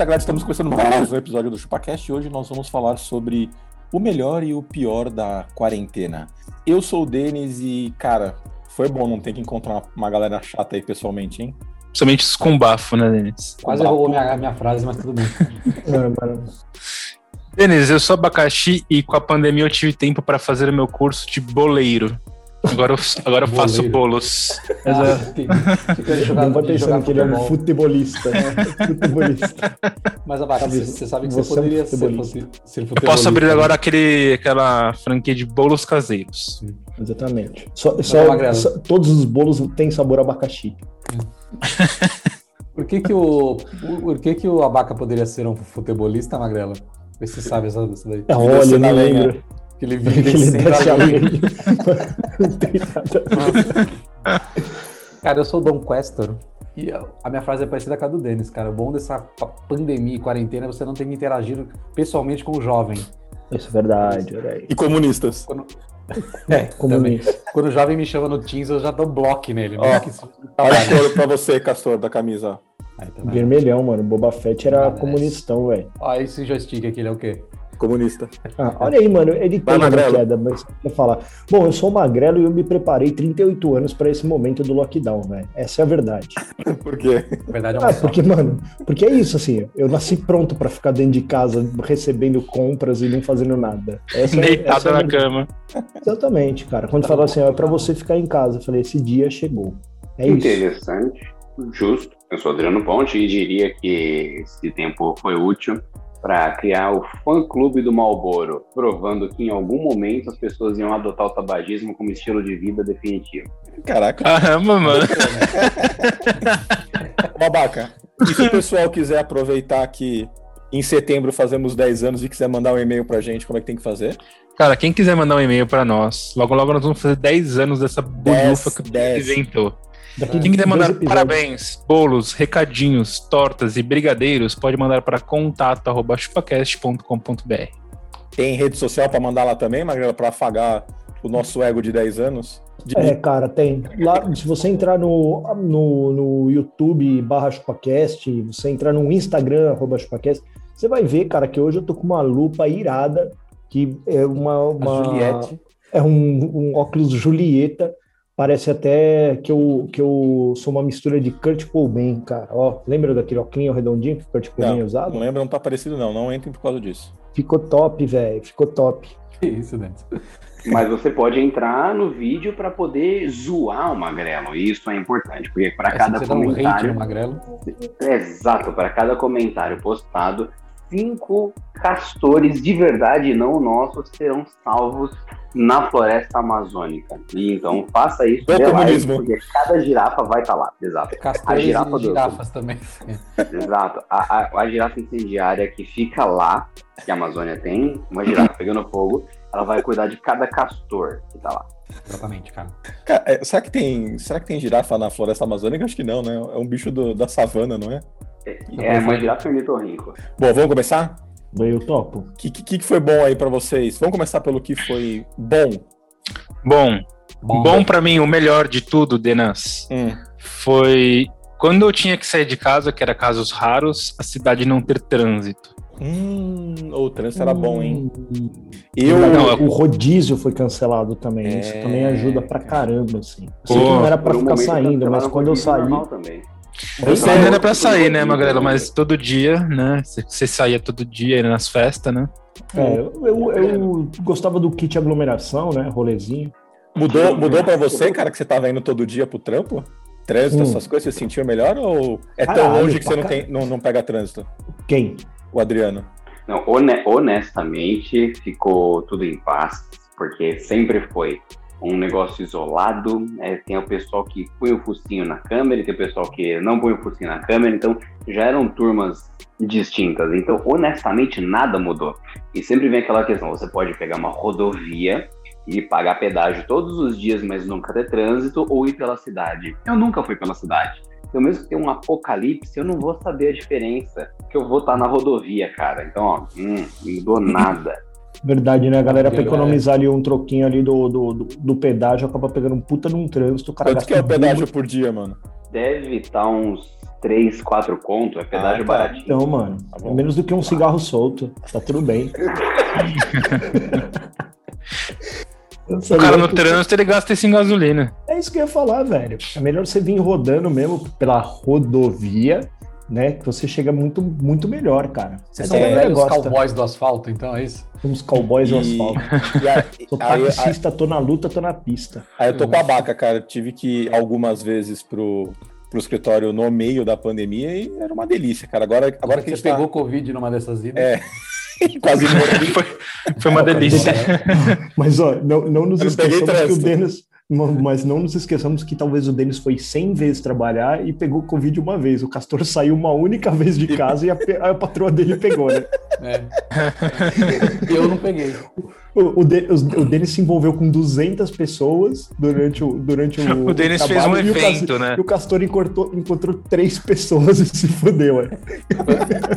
Isso, galera. Estamos começando mais um episódio do ChupaCast e hoje nós vamos falar sobre o melhor e o pior da quarentena. Eu sou o Denis e, cara, foi bom não ter que encontrar uma galera chata aí pessoalmente, hein? Principalmente os com bafo, né, Denis? Quase roubou minha, minha frase, mas tudo bem. Denis, eu sou abacaxi e com a pandemia eu tive tempo para fazer o meu curso de boleiro. Agora eu, agora eu faço bolos. Ah, fica Não vai de jogar pensando que ele é um futebol. futebolista, né? futebolista. Mas, Abaca, você, você sabe que você, Você é um poderia ser, futebolista. fosse- ser Eu posso abrir né? agora aquele, aquela franquia de bolos caseiros. Exatamente. Só, só- só- todos os bolos têm sabor abacaxi. Por que que o, por, que que o Abaca poderia ser um futebolista, Magrela? Vê se você sabe essa, essa daí. É, olha, eu nem lenha. lembro. Que ele Que vive ele sempre desce a ali. lenha. Não tem nada a. Cara, eu sou o Dom Questor. E a a minha frase é parecida com a do Denis, cara. O bom dessa pa- pandemia e quarentena é você não ter que interagir pessoalmente com o jovem. Isso é verdade, olha. E comunistas. Quando... É, também. Comunista. Quando o jovem me chama no Teams, eu já dou bloco nele. Ó, mesmo que isso- Olha a cor pra você, Castor, da camisa. ó. Aí, tá? Vermelhão, mano. Boba Fett era Parece. comunistão, velho. Ó, esse joystick aqui, ele é o quê? Comunista. Ah, olha aí, mano. Ele tem Vai, uma Magrelo. queda, mas eu falar. Bom, eu sou magrelo e eu me preparei 38 anos pra esse momento do lockdown, velho. Essa é a verdade. Por quê? Na verdade é uma Ah, porque, mano, porque é isso, assim, eu nasci pronto pra ficar dentro de casa, recebendo compras e não fazendo nada. Essa é- Deitado essa é a na cama. Exatamente, cara. Quando falou assim, ó, é pra você ficar em casa, eu falei, esse dia chegou. É isso. Interessante, justo. Eu sou Adriano Ponte e diria que esse tempo foi útil para criar o fã-clube do Malboro, provando que em algum momento as pessoas iam adotar o tabagismo como estilo de vida definitivo. Caraca. Caramba, mano. Babaca. E se o pessoal quiser aproveitar que em setembro fazemos 10 anos e quiser mandar um e-mail pra gente, como é que tem que fazer? Cara, quem quiser mandar um e-mail pra nós, logo logo nós vamos fazer 10 anos dessa bolhufa que o inventou. Daqui Quem quiser mandar parabéns, bolos, recadinhos, tortas e brigadeiros, pode mandar para contato.chupacast.com.br. Tem rede social pra mandar lá também, Magrela, pra afagar o nosso ego de 10 anos? De- É, cara, tem. Lá, se você entrar no, no, no YouTube barra ChupaCast, você entrar no Instagram, arroba ChupaCast, você vai ver, cara, que hoje eu tô com uma lupa irada, que é uma. A uma Juliette. É um, um óculos Julieta. Parece até que eu, que eu sou uma mistura de Kurt Cobain, cara. Ó, lembra daquele óculos redondinho que o Kurt Cobain Não, usava? não lembro, não tá parecido não. Não entrem por causa disso. Ficou top, velho. Ficou top. Que isso, Denis? Mas você pode entrar no vídeo para poder zoar o Magrelo, e isso é importante, porque para Essa cada você dá um hate comentário Magrelo. Exato, para cada comentário postado, cinco castores de verdade, não nossos, serão salvos na floresta amazônica. E então faça isso de live, porque cada girafa vai estar lá. Exato. A Castores girafa e do- girafas também. Exato. A, a, a girafa incendiária que fica lá, que a Amazônia tem, uma girafa pegando fogo, ela vai cuidar de cada castor que tá lá. Exatamente, cara. Cara, é, será, que tem, será que tem girafa na floresta amazônica? Acho que não, né? É um bicho do- da savana, não é? É uma girafa ornitorrinco. Bom, vamos começar? Eu topo. O que, que, que foi bom aí pra vocês? Vamos começar pelo que foi bom. Bom, Bom, bom pra mim, o melhor de tudo, Denas, Hum, foi quando eu tinha que sair de casa, que era casos raros, a cidade não ter trânsito. Hum, o trânsito era bom, hein? Hum. Eu. Não, o rodízio foi cancelado também. É, Isso também ajuda pra caramba, assim. Eu sei Pô, que não era pra um ficar saindo, mas quando eu saí. Eu sei, eu- era pra sair, né, eu- Magrela? Mas todo dia, né? Você- saía todo dia ia nas festas, né? É, eu, eu- eu gostava do kit aglomeração, né? Rolezinho. Mudou, mudou pra você, cara, que você tava indo todo dia pro trampo? Trânsito, Hum. essas coisas, você sentiu melhor ou é tão Caralho, longe que você não, tem, não, não pega trânsito? Quem? O Adriano. Não, hone- honestamente, ficou tudo em paz, porque sempre foi um negócio isolado, é, tem o pessoal que põe o focinho na câmera, e tem o pessoal que não põe o focinho na câmera, então já eram turmas distintas. Então, honestamente, nada mudou. E sempre vem aquela questão: você pode pegar uma rodovia e pagar pedágio todos os dias, mas nunca ter trânsito, ou ir pela cidade. Eu nunca fui pela cidade. Então, mesmo que tenha um apocalipse, eu não vou saber a diferença, que eu vou estar na rodovia, cara. Então, ó, hum, não mudou nada. Verdade, né? A galera, pra economizar ali um troquinho ali do, do, do, do pedágio, acaba pegando um puta num trânsito. O cara Quanto que é o pedágio por dia, mano? Deve estar uns 3, 4 conto, é pedágio Ah, tá. baratinho. Então, mano, Tá é menos do que um cigarro solto. Tá tudo bem. O cara no trânsito ele gasta isso em gasolina. É isso que eu ia falar, velho. É melhor você vir rodando mesmo pela rodovia, né? Que você chega muito, muito melhor, cara. Essa são velhos gosta. cowboys do asfalto, então é isso? Somos cowboys do E- asfalto. E aí, aí- taxista, tô na luta, tô na pista. aí eu tô com a baca, cara. Tive que ir algumas vezes pro, pro escritório no meio da pandemia e era uma delícia, cara. Agora, agora que a Você gente pegou tá Covid numa dessas idas? É. quase morto. Foi, foi uma delícia. Mas, ó, não, não nos esqueçamos que o. Denis. Mas não nos esqueçamos que talvez o Denis foi 100 vezes trabalhar e pegou Covid uma vez. O Castor saiu uma única vez de casa e a, a patroa dele pegou, né? É. eu não peguei. O, o, De- os- o Denis se envolveu com 200 pessoas durante o, durante o, O Denis fez um e o evento, né? E o Castor encontrou, encontrou três pessoas e se fudeu, é.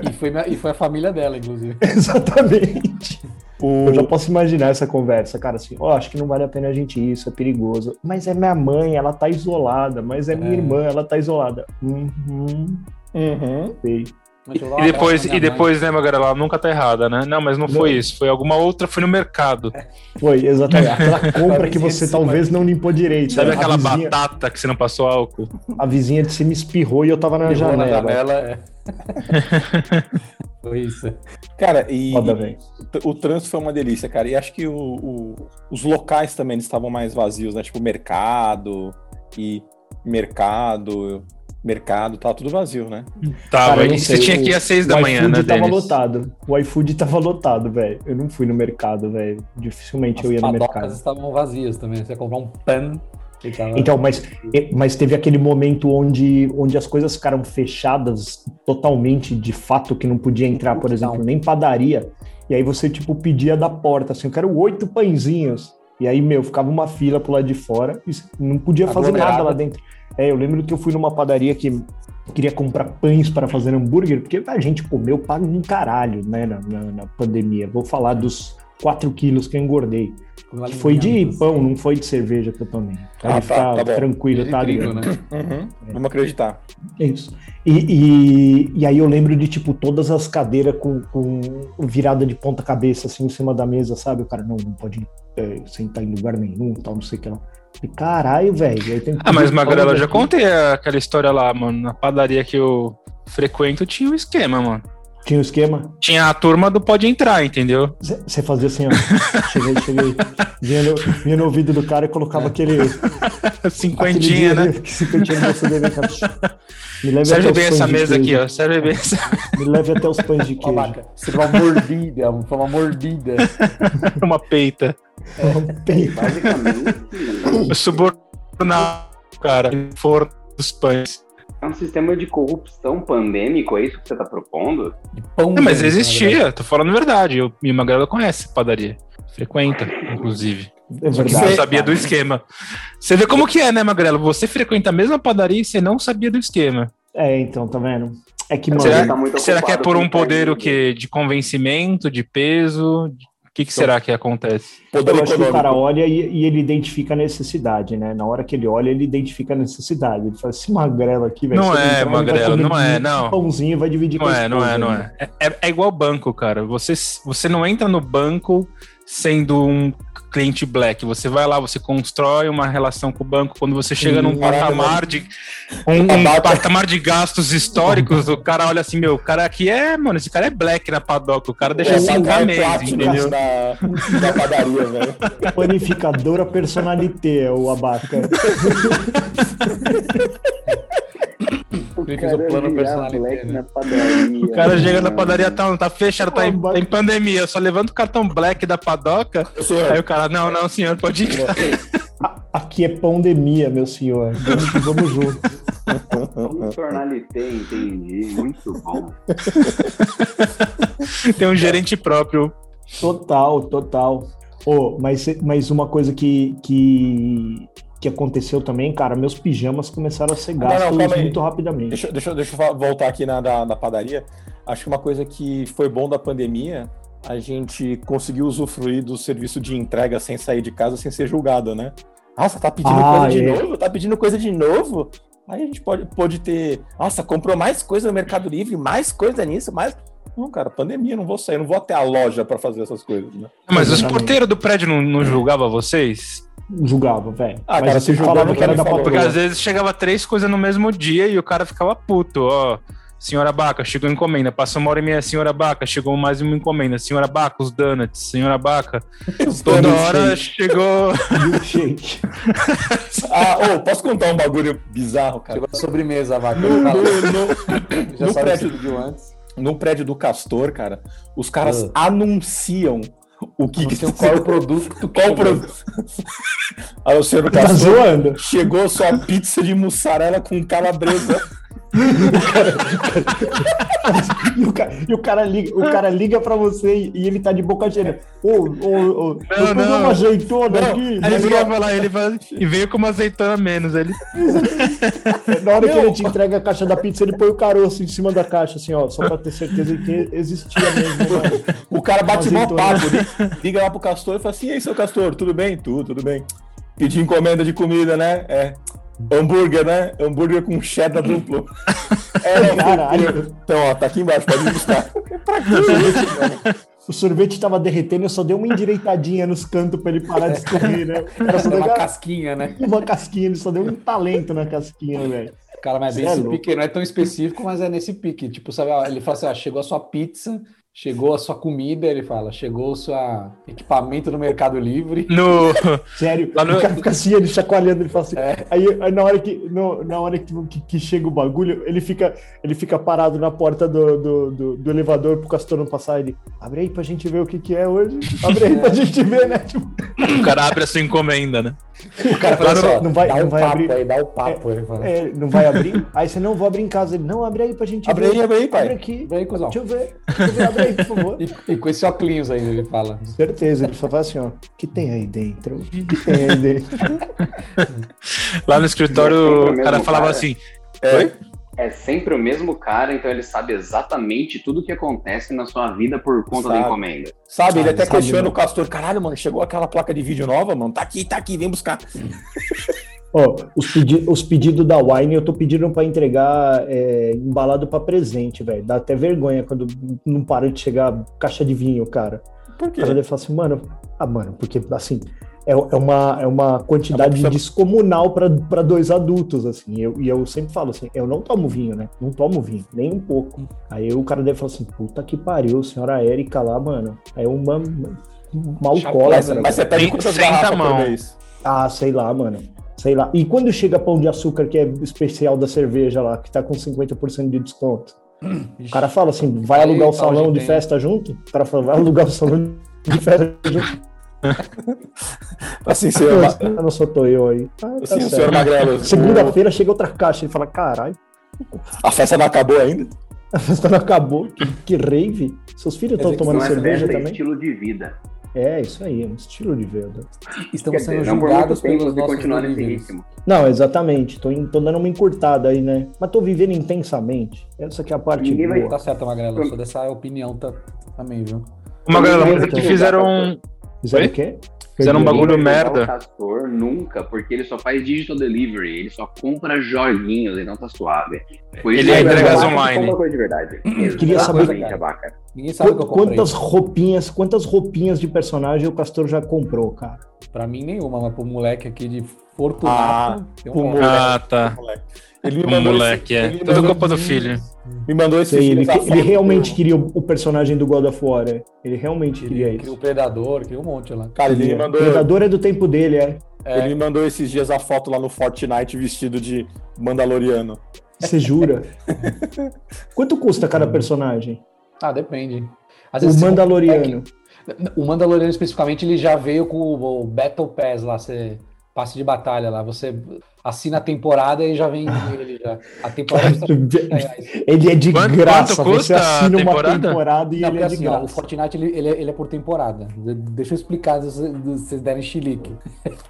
E foi, e foi a família dela, inclusive. Exatamente. O- Eu já posso imaginar essa conversa, cara, assim, ó, acho que não vale a pena a gente ir, isso é perigoso. Mas é minha mãe, ela tá isolada, mas é minha É. irmã, ela tá isolada. Uhum, Uhum. sei. Um E depois, e depois, né, Magalhães, ela nunca tá errada, né? Não, mas não, Não. foi isso. Foi alguma outra, foi no mercado. Foi, exatamente. Aquela compra que você talvez não limpou direito. Sabe A aquela vizinha, batata que você não passou álcool? A vizinha de cima espirrou e eu tava na mãe. Pegou na janela. janela, é. foi isso. Cara, e o, trânsito foi uma delícia, cara. E acho que o- o- os locais também estavam mais vazios, né? Tipo, mercado e mercado, mercado, tava tudo vazio, né? Tava, Cara, você tinha o- que ir às seis O da manhã, iFood né, tava lotado. O iFood tava lotado, velho. Eu não fui no mercado, velho. Dificilmente eu ia As no mercado. estavam vazias também. Você ia comprar um pan. que tava- Então, mas, mas teve aquele momento onde, onde as coisas ficaram fechadas totalmente, de fato, que não podia entrar, por exemplo, nem padaria. E aí você, tipo, pedia da porta, assim, eu quero oito pãezinhos. E aí, meu, ficava uma fila pro lado de fora e não podia fazer Aglomerada. nada lá dentro. É, eu lembro que eu fui numa padaria que queria comprar pães para fazer hambúrguer, porque a gente comeu pago um caralho, né, na, na, na pandemia. Vou falar dos 4 quilos que eu engordei. Que foi de linguinha, pão, não foi de cerveja que eu tomei. Ah, tá, tá bom. tranquilo, de tá, Adriano? né? Uhum. Vamos acreditar. É Isso. E, e, e aí eu lembro de, tipo, todas as cadeiras com, com virada de ponta cabeça, assim, em cima da mesa, sabe? O cara, não, não pode é, sentar em lugar nenhum, tal, não sei o que lá. Caralho, velho. Ah, mas Magrela, eu já contei aquela história lá, mano. Na padaria que eu frequento tinha um esquema, mano. Tinha o esquema. Tinha a turma do pode entrar, entendeu? Você fazia assim, ó. cheguei, cheguei. Vinha no, vinha no ouvido do cara e colocava aquele. Cinquentinha, aquele né? dinheiro que Cinquentinha no bolso dele, cara. Me leve Serve até bem os essa mesa aqui, ó. Serve bem essa. Me leve até os pães de queijo. Você deu uma mordida, foi uma mordida. uma peita. Peito. Basicamente, Eu subornar o cara. Forno dos pães. É um sistema de corrupção pandêmico, é isso que você tá propondo? De pão Não, mas verdade. existia, tô falando a verdade. Eu, e Magrela conhece padaria. Frequenta, inclusive. É que você verdade. não sabia do esquema. Você vê como que é, né, Magrelo? Você frequenta a mesma padaria e você não sabia do esquema. É, então, tá vendo? É que, mano, Será, tá muito será que é por um poder o quê? De convencimento, de peso? O que, que será que acontece? Poder eu acho que o cara olha e, e ele identifica a necessidade, né? Na hora que ele olha, ele identifica a necessidade. Ele fala, esse magrelo aqui, velho. Não é, entrar, magrelo, comer não é, não. pãozinho e vai dividir Não com é, não é, não né? é. É, é igual banco, cara. Você, você não entra no banco sendo um cliente black. Você vai lá, você constrói uma relação com o banco. Quando você chega num Caralho, patamar de um, um patamar de gastos históricos, o cara olha assim, meu, o cara aqui é, mano, esse cara é black na padoca. O cara deixa É, cinco pagar meses, Platinum entendeu? Da, da padaria, velho. Panificadora personalité é o abaca. Ele fez o plano personalité, né? O cara chega na padaria, tá, tá fechado, tá em, tá em pandemia, só levanta o cartão black da padoca. Senhor, Aí o cara, não, não, senhor, pode ir. Aqui é pandemia, meu senhor. Vamos, vamos junto. Funcionalité, entendi. Muito bom. Tem um gerente próprio. Total, total. Oh, mas, mas uma coisa que, que, que aconteceu também, cara, meus pijamas começaram a ser Não, não, gastos calma aí. muito rapidamente. Deixa, deixa, eu- deixa eu voltar aqui na da, da padaria. Acho que uma coisa que foi bom da pandemia, a gente conseguiu usufruir do serviço de entrega sem sair de casa, sem ser julgado, né? Nossa, tá pedindo Ah, coisa de é. novo? Tá pedindo coisa de novo? Aí a gente pode, pode ter. Nossa, comprou mais coisa no Mercado Livre, mais coisa nisso, mais. Não, cara, pandemia, não vou sair, não vou até a loja pra fazer essas coisas, né? Mas os porteiros do prédio não, não julgavam vocês? Julgava, velho. Ah, mas cara, você julgou, falava não que era da. Porque às vezes chegava três coisas no mesmo dia e o cara ficava puto, ó. Senhora Baca, chegou encomenda. Passou uma hora e meia, senhora Baca, chegou mais uma encomenda. Senhora Baca, os donuts. Senhora Baca, toda hora chegou. Milkshake. Ah, ô, posso contar um bagulho bizarro, cara? Chegou a sobremesa, a vaca. No, no- no- Já no sabe prédio- pediu antes. No prédio do Castor, cara, os caras Ah. anunciam o que, sei qual é o produto que tu Qual o produto? Aí o senhor Tá Castor zoando. chegou sua pizza de mussarela com calabresa. E o, cara, e o cara liga, o cara liga pra você e, ele tá de boca cheia. Ô, ô, ô, peguei não. uma azeitona Não, aqui. Aí ele ia falar, ele fala, e veio com uma azeitona a menos. Ele, Na hora que Não. ele te entrega a caixa da pizza, ele põe o caroço em cima da caixa, assim, ó, só pra ter certeza que existia mesmo, mano. O cara bate mó papo, li- liga lá pro Castor e fala assim: e aí, seu Castor, tudo bem? Tudo, tudo bem. Pedi encomenda de comida, né? É. Hambúrguer, né? Hambúrguer com cheddar duplo. É, Caralho. Então, ó, tá aqui embaixo, pode buscar. pra que isso, mano? O sorvete tava derretendo, eu só dei uma endireitadinha nos cantos pra ele parar de escorrer, né? Eu só uma casquinha, né? uma casquinha, ele só deu um talento na casquinha, velho. Cara, mas Cê é esse louco. pique não é tão específico, mas é nesse pique. Tipo, sabe, ele fala assim: ó, chegou a sua pizza, chegou a sua comida, ele fala, chegou o seu equipamento no Mercado Livre. no, Sério, Lá no- o cara fica assim, ele chacoalhando, ele fala assim. É. Aí, aí na hora, que, no- na hora que, que- que chega o bagulho, ele fica, ele fica parado na porta do, do, do- do elevador pro Castor não passar. Ele abre aí pra gente ver o que, que é hoje. Abre aí pra gente ver, né? Tipo, o cara abre a sua encomenda, né? O cara fala assim: Não vai- dá não um vai papo abrir. aí, dá o papo. Ele fala. é, não vai abrir? Aí você não vou abrir em casa. Ele, não, abre aí pra gente Abre ver. aí, abre aí, Abre pai. aqui. Vem, cuzão. Deixa eu ver. Deixa eu ver. Abre aí, por favor. E, e com esse óculos aí, ele fala. Certeza, ele só fala assim, ó. O que tem aí dentro? O que tem aí dentro? Lá no É escritório, sempre o cara falava cara. assim: É, É sempre o mesmo cara, então ele sabe exatamente tudo o que acontece na sua vida por conta da Sabe. encomenda. sabe, ele Sabe, até sabe, questiona o Castor: caralho, mano, chegou aquela placa de vídeo nova, mano. Tá aqui, tá aqui, vem buscar. Ó, os, pedi os pedidos da Wine eu tô pedindo pra entregar é, embalado pra presente, velho. Dá até vergonha quando não para de chegar caixa de vinho, cara. Por O quê? cara deve falar assim, mano, ah, mano, porque assim, é, é uma, é uma quantidade É uma- descomunal pra pra dois adultos, assim. Eu, e eu sempre falo assim, eu não tomo vinho, né? Não tomo vinho, nem um pouco. Aí o cara deve falar assim, puta que pariu, senhora Érica lá, mano. É uma, uma alcoólatra. Mas você Tem quantas 60 garrafas por mão. mês? Ah, sei lá, mano. Sei lá. E quando chega pão de açúcar, que é especial da cerveja lá, que tá com 50% de desconto? O cara fala assim: vai alugar o salão de festa junto? O cara fala: vai alugar o salão de festa junto. Assim, senhor, Ma- Ah, não sou tô eu aí. Ah, tá assim, senhor Magrelo. Segunda-feira chega outra caixa. Ele fala: caralho, A festa não acabou ainda? a festa não acabou. Que, que rave. Seus filhos estão tomando cerveja festa, é também? estilo de vida. É, isso aí, é um estilo de vida. Estamos Quer sendo dizer, julgados pelos de nossos continuar nesse ritmo. Não, exatamente. Tô, tô dando uma encurtada aí, né? Mas tô vivendo intensamente. Essa que é a parte Ninguém vai boa. Tá certo, Magrela. Eu sou dessa opinião tá- também, viu? Uma galera, mas Então, aqui fizeram um. Fizeram Oi? o quê? Fizeram um bagulho vai merda. O Castor nunca, porque ele só faz digital delivery, ele só compra joguinhos, ele não tá suave. Por Ele que entrega a as Abaca online. compra coisa de verdade. Queria saber- Exatamente, Abaca. Ninguém sabe o que eu Qu- comprei. Quantas roupinhas, quantas roupinhas de personagem o Castor já comprou, cara? Pra mim, nenhuma, mas pro moleque aqui de Ah, Fortunato. tem um moleque. Ah, tá. Ele me O mandou moleque, esse- é. ele Tudo mandou- culpa do filho. Me mandou esse Sei, ele, ele realmente queria o, o personagem do God of War, é. Ele realmente queria Queria, queria o isso. Predador, queria um monte lá. Cara, ele me mandou. Predador é do tempo dele, é. É. Ele me mandou esses dias a foto lá no Fortnite vestido de Mandaloriano. Você jura? Quanto custa cada personagem? Ah, depende. Às O vezes, se- Mandaloriano. O Mandaloriano especificamente ele já veio com o, o Battle Pass lá. Você passe de batalha lá. Você assina a temporada e já vem ele já. A temporada custa 30 reais. Ele é de Quanto- graça. quanto custa Você assina a uma temporada? temporada e Não, ele é de assim, ó, o graça. Fortnite ele, ele, é, ele é por temporada. De- Deixa eu explicar se vocês- derem chilique.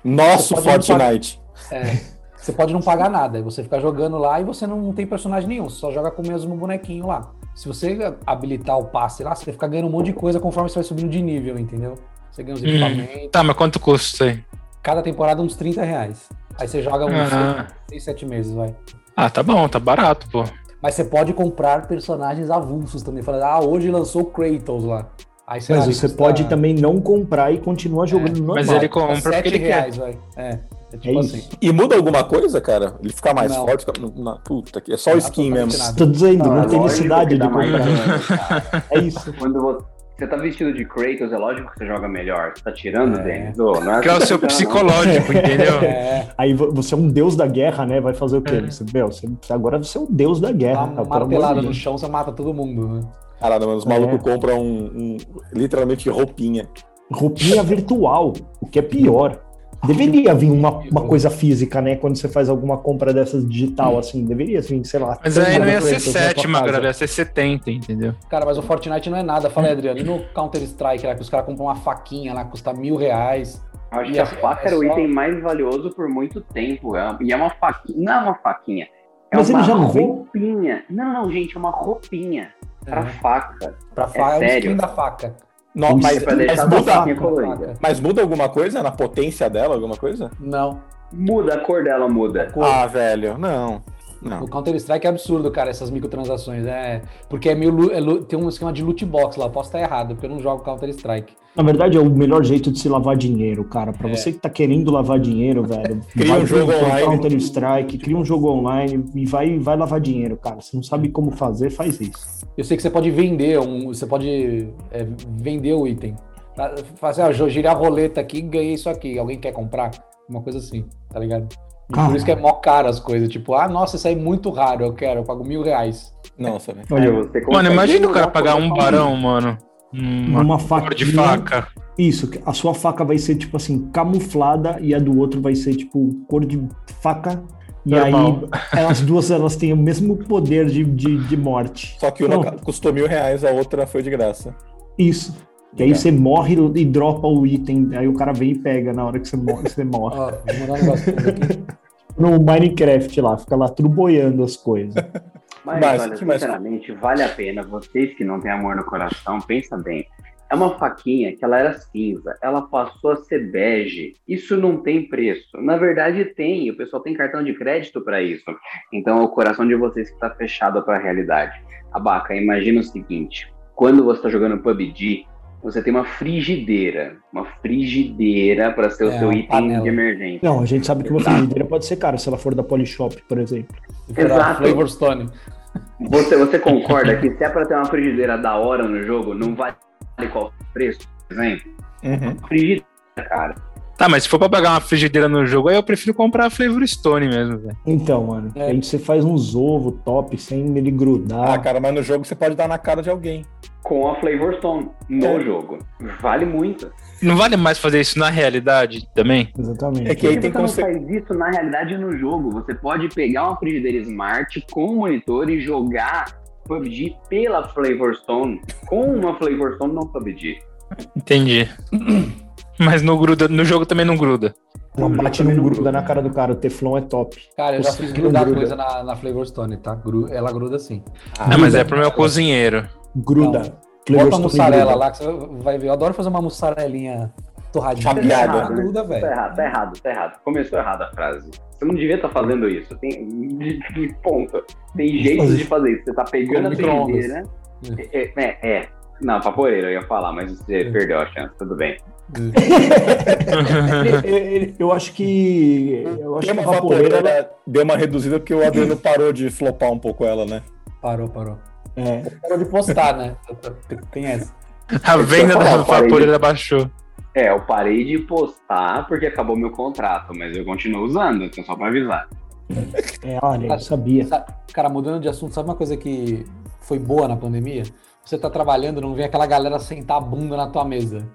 Nosso Fortnite. É, você pode não pagar nada, você fica jogando lá e você não tem personagem nenhum, você só joga com o mesmo bonequinho lá. Se você habilitar o passe lá, você vai ficar ganhando um monte de coisa conforme você vai subindo de nível, entendeu? Você ganha os Hum. equipamentos. Tá, mas quanto custa isso aí? Cada temporada uns 30 reais. Aí você joga uns Ah. 6, 7 meses, vai. Ah, tá bom, tá barato, pô. Mas você pode comprar personagens avulsos também. Falando, ah, hoje lançou o Kratos lá. Aí Mas lá, você custa pode também não comprar e continuar jogando normal. Mas ele compra porque 7 ele quer. reais, vai. É, é tipo É assim. E muda alguma coisa, cara? Ele fica mais Não. forte? Fica... Na... Puta, que é só o skin mesmo. Tô dizendo, não, é tem lógico necessidade de mais comprar. cara. É isso. Quando você, você tá vestido de Kratos, é lógico que você joga melhor. Você tá tirando, É. Denis? Ô, não Que é o seu tá, não. psicológico, entendeu? É, Aí vo- você é um deus da guerra, né? Vai fazer o quê? É. Você, meu, você- agora você é o deus da guerra. uma cara, martelada no chão, você mata todo mundo, né? Caralho, mas os É. malucos compram um, um- literalmente roupinha. Roupinha virtual, o que é pior. Deveria vir uma, uma coisa física, né? Quando você faz alguma compra dessas digital, assim. Deveria vir, sei lá. Mas aí não ia ser Kratos na tua 7, casa. Magrela, ia ser 70, entendeu? Cara, mas o Fortnite não é nada. Fala aí, Adriano. E no Counter-Strike lá, que os caras compram uma faquinha lá, custa mil reais. Eu Acho E que a é- faca é era o só- item mais valioso por muito tempo. é- E é uma faquinha. Não é uma faquinha. É Mas uma ele já não vem? roupinha. Não, não, gente, é uma roupinha pra É. faca. Pra faca, é, o sério? skin da faca. Não, Isso mas, é mas muda, mas muda alguma coisa na potência dela? Alguma coisa? Não. Muda, a cor dela muda. Cor. Ah, velho, não. Não. O Counter-Strike é absurdo, cara, essas microtransações. É, porque é meio, é tem um esquema de loot box lá. Posso estar errado, porque eu não jogo Counter-Strike. Na verdade, é o melhor jeito de se lavar dinheiro, cara. Pra É. você que tá querendo lavar dinheiro, velho, Cria um jogo online. Counter Strike, cria um jogo online e vai, vai lavar dinheiro, cara. Você não sabe como fazer, faz isso. Eu sei que você pode vender um. Você pode é, vender o item. Tá? Fazer, ó, girei a roleta aqui e ganhei isso aqui. Alguém quer comprar? Uma coisa assim, tá ligado? E por isso que é mó caro as coisas. Tipo, ah, nossa, isso aí é muito raro, eu quero, eu pago mil reais. Nossa, velho. Aí Olha, você Mano, imagina o cara pagar um barão, mano. Uma cor faca de faca. Isso, a sua faca vai ser tipo assim, camuflada e a do outro vai ser tipo cor de faca. E Normal. aí elas duas elas têm o mesmo poder de, de, de morte. Só que uma Pronto. custou mil reais, a outra foi de graça. Isso. E aí você morre e dropa o item, aí o cara vem e pega na hora que você morre. Você morre. Ó, vou mandar um negócio aqui. No Minecraft lá, fica lá tudo boiando as coisas. Mas, Mas, olha, mais- sinceramente, vale a pena. Vocês que não têm amor no coração, pensa bem. É uma faquinha que ela era cinza, ela passou a ser bege. Isso não tem preço. Na verdade, tem. O pessoal tem cartão de crédito para isso. Então, é o coração de vocês que está fechado para a realidade. Abaca, imagina o seguinte: quando você está jogando PUBG, você tem uma frigideira. Uma frigideira para ser o É, seu item panela. de emergência. Não, a gente sabe que uma Exato. frigideira pode ser cara se ela for da Polishop, por exemplo. Exato. Flavor Stone. Você, você concorda que se é para ter uma frigideira da hora no jogo, não vale qual preço, por exemplo? Uhum. Frigideira, cara. Tá, mas se for pra pagar uma frigideira no jogo, aí eu prefiro comprar a Flavor Stone mesmo, velho. Então, mano, É. aí você faz uns ovos top sem ele grudar. Ah, cara, mas no jogo você pode dar na cara de alguém. Com a Flavor Stone no É. jogo. Vale muito. Não vale mais fazer isso na realidade também? Exatamente. É que aí Por que tem você não faz isso na realidade no jogo? Você pode pegar uma frigideira Smart com um monitor e jogar PUBG pela Flavor Stone com uma Flavor Stone no PUBG. Entendi. Mas no, gruda, no jogo também não gruda. Ela bate não gruda gruda. na cara do cara, o Teflon é top. Cara, eu já fiz grudar gruda. coisa na, na Flavor Stone, tá? Gru- ela gruda sim. Ah, mas é pro meu cozinheiro. Gruda. Não. Flavor Bota a mussarela gruda. lá que você vai ver. Eu adoro fazer uma mussarelinha torradinha. Chapeada. Ela gruda, Tá velho. errado, tá errado, tá errado. Começou errado a frase. Você não devia estar fazendo isso. Tem ponto. Tem jeitos de fazer isso. Você tá pegando a frigideira. É, é, é. Não, vaporeira eu ia falar, mas você perdeu a chance, tudo bem. Ele- ele- Eu acho que. Eu acho que a vaporeira. ela- vaporeira deu uma reduzida porque o Adriano parou de flopar um pouco ela, né? Parou, parou. É, Parou de postar, né? Tem- essa. A venda da falar, de- vaporeira baixou. É, eu parei de postar porque acabou meu contrato, mas eu continuo usando, então só pra avisar. é, olha, eu sabia. Sa- Cara, mudando de assunto, sabe uma coisa que foi boa na pandemia? Você tá trabalhando, não vem aquela galera sentar a bunda na tua mesa.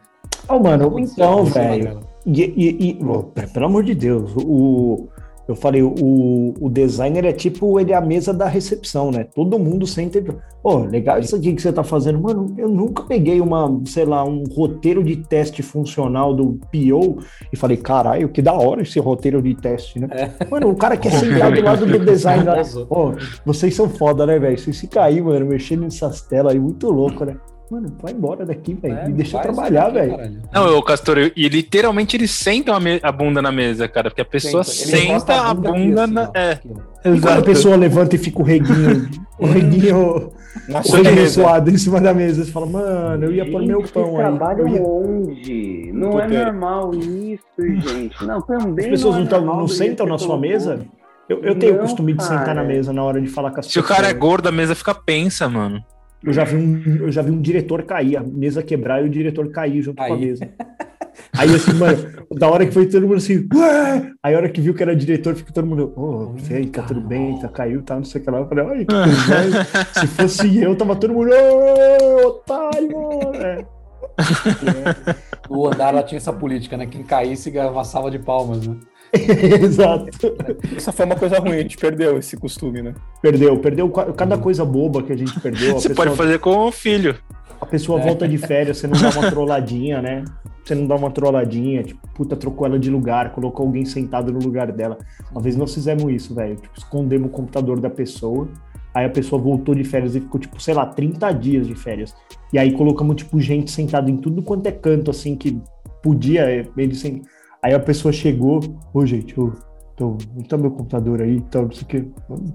Oh, mano, então, Isso, velho. E, e- e- oh, pe- pelo amor de Deus, o, eu falei, o, o designer é tipo ele é a mesa da recepção, né? Todo mundo senta e. Pô, legal isso aqui que você tá fazendo. Mano, eu nunca peguei uma, sei lá, um roteiro de teste funcional do PO e falei, caralho, que da hora esse roteiro de teste, né? Mano, o cara quer sentar do lado do designer. Famoso. Pô, vocês são foda, né, velho? Vocês ficam aí, mano, mexendo nessas telas aí, muito louco, né? Mano, vai embora daqui, velho. É, Me deixa eu trabalhar, velho. Não, o Castor, e literalmente eles sentam a, me- a bunda na mesa, cara, porque a pessoa Senta, senta a bunda, aqui, assim, na. ó, É. E quando a pessoa levanta e fica o reguinho, o reguinho, Na o sua reguinho mesa. suado em cima da mesa, você fala, mano, eu ia pôr meu pão aí. trabalham Eu ia- onde? Não é normal isso, gente. Não, também As pessoas não, não, é normal não sentam na sua mesa? Eu, eu tenho o Não, costume de sentar cara. na mesa na hora de falar com as Se o pessoas. cara é gordo, a mesa fica pensa, mano. Eu já vi um, eu já vi um diretor cair, a mesa quebrar e o diretor cair junto com a Aí. mesa. Aí assim, mano, da hora que foi todo mundo assim, Ué! aí a hora que viu que era diretor, ficou todo mundo, ô, oh, sei, tá tudo bem, tá, caiu, tá, não sei o que lá. Eu falei, ai, que. Se fosse eu, tava todo mundo, ô, otário! É. No andar ela tinha essa política, né? Quem caísse ganhava uma salva de palmas, né? Exato. Essa foi uma coisa ruim, a gente perdeu esse costume, né? Perdeu, perdeu ca- cada coisa boba que a gente perdeu. A Você pessoa, pode fazer com o filho. a pessoa volta de férias, você não dá uma trolladinha, né? Você não dá uma trolladinha, tipo, puta, trocou ela de lugar, colocou alguém sentado no lugar dela. Uma vez nós fizemos isso, velho. Tipo, escondemos o computador da pessoa. Aí a pessoa voltou de férias e ficou, tipo, sei lá, 30 dias de férias. E aí colocamos, tipo, gente sentada em tudo quanto é canto, assim, que podia, ele sem. Aí a pessoa chegou, ô gente, ô, então, não tá meu computador aí, então, não sei o que.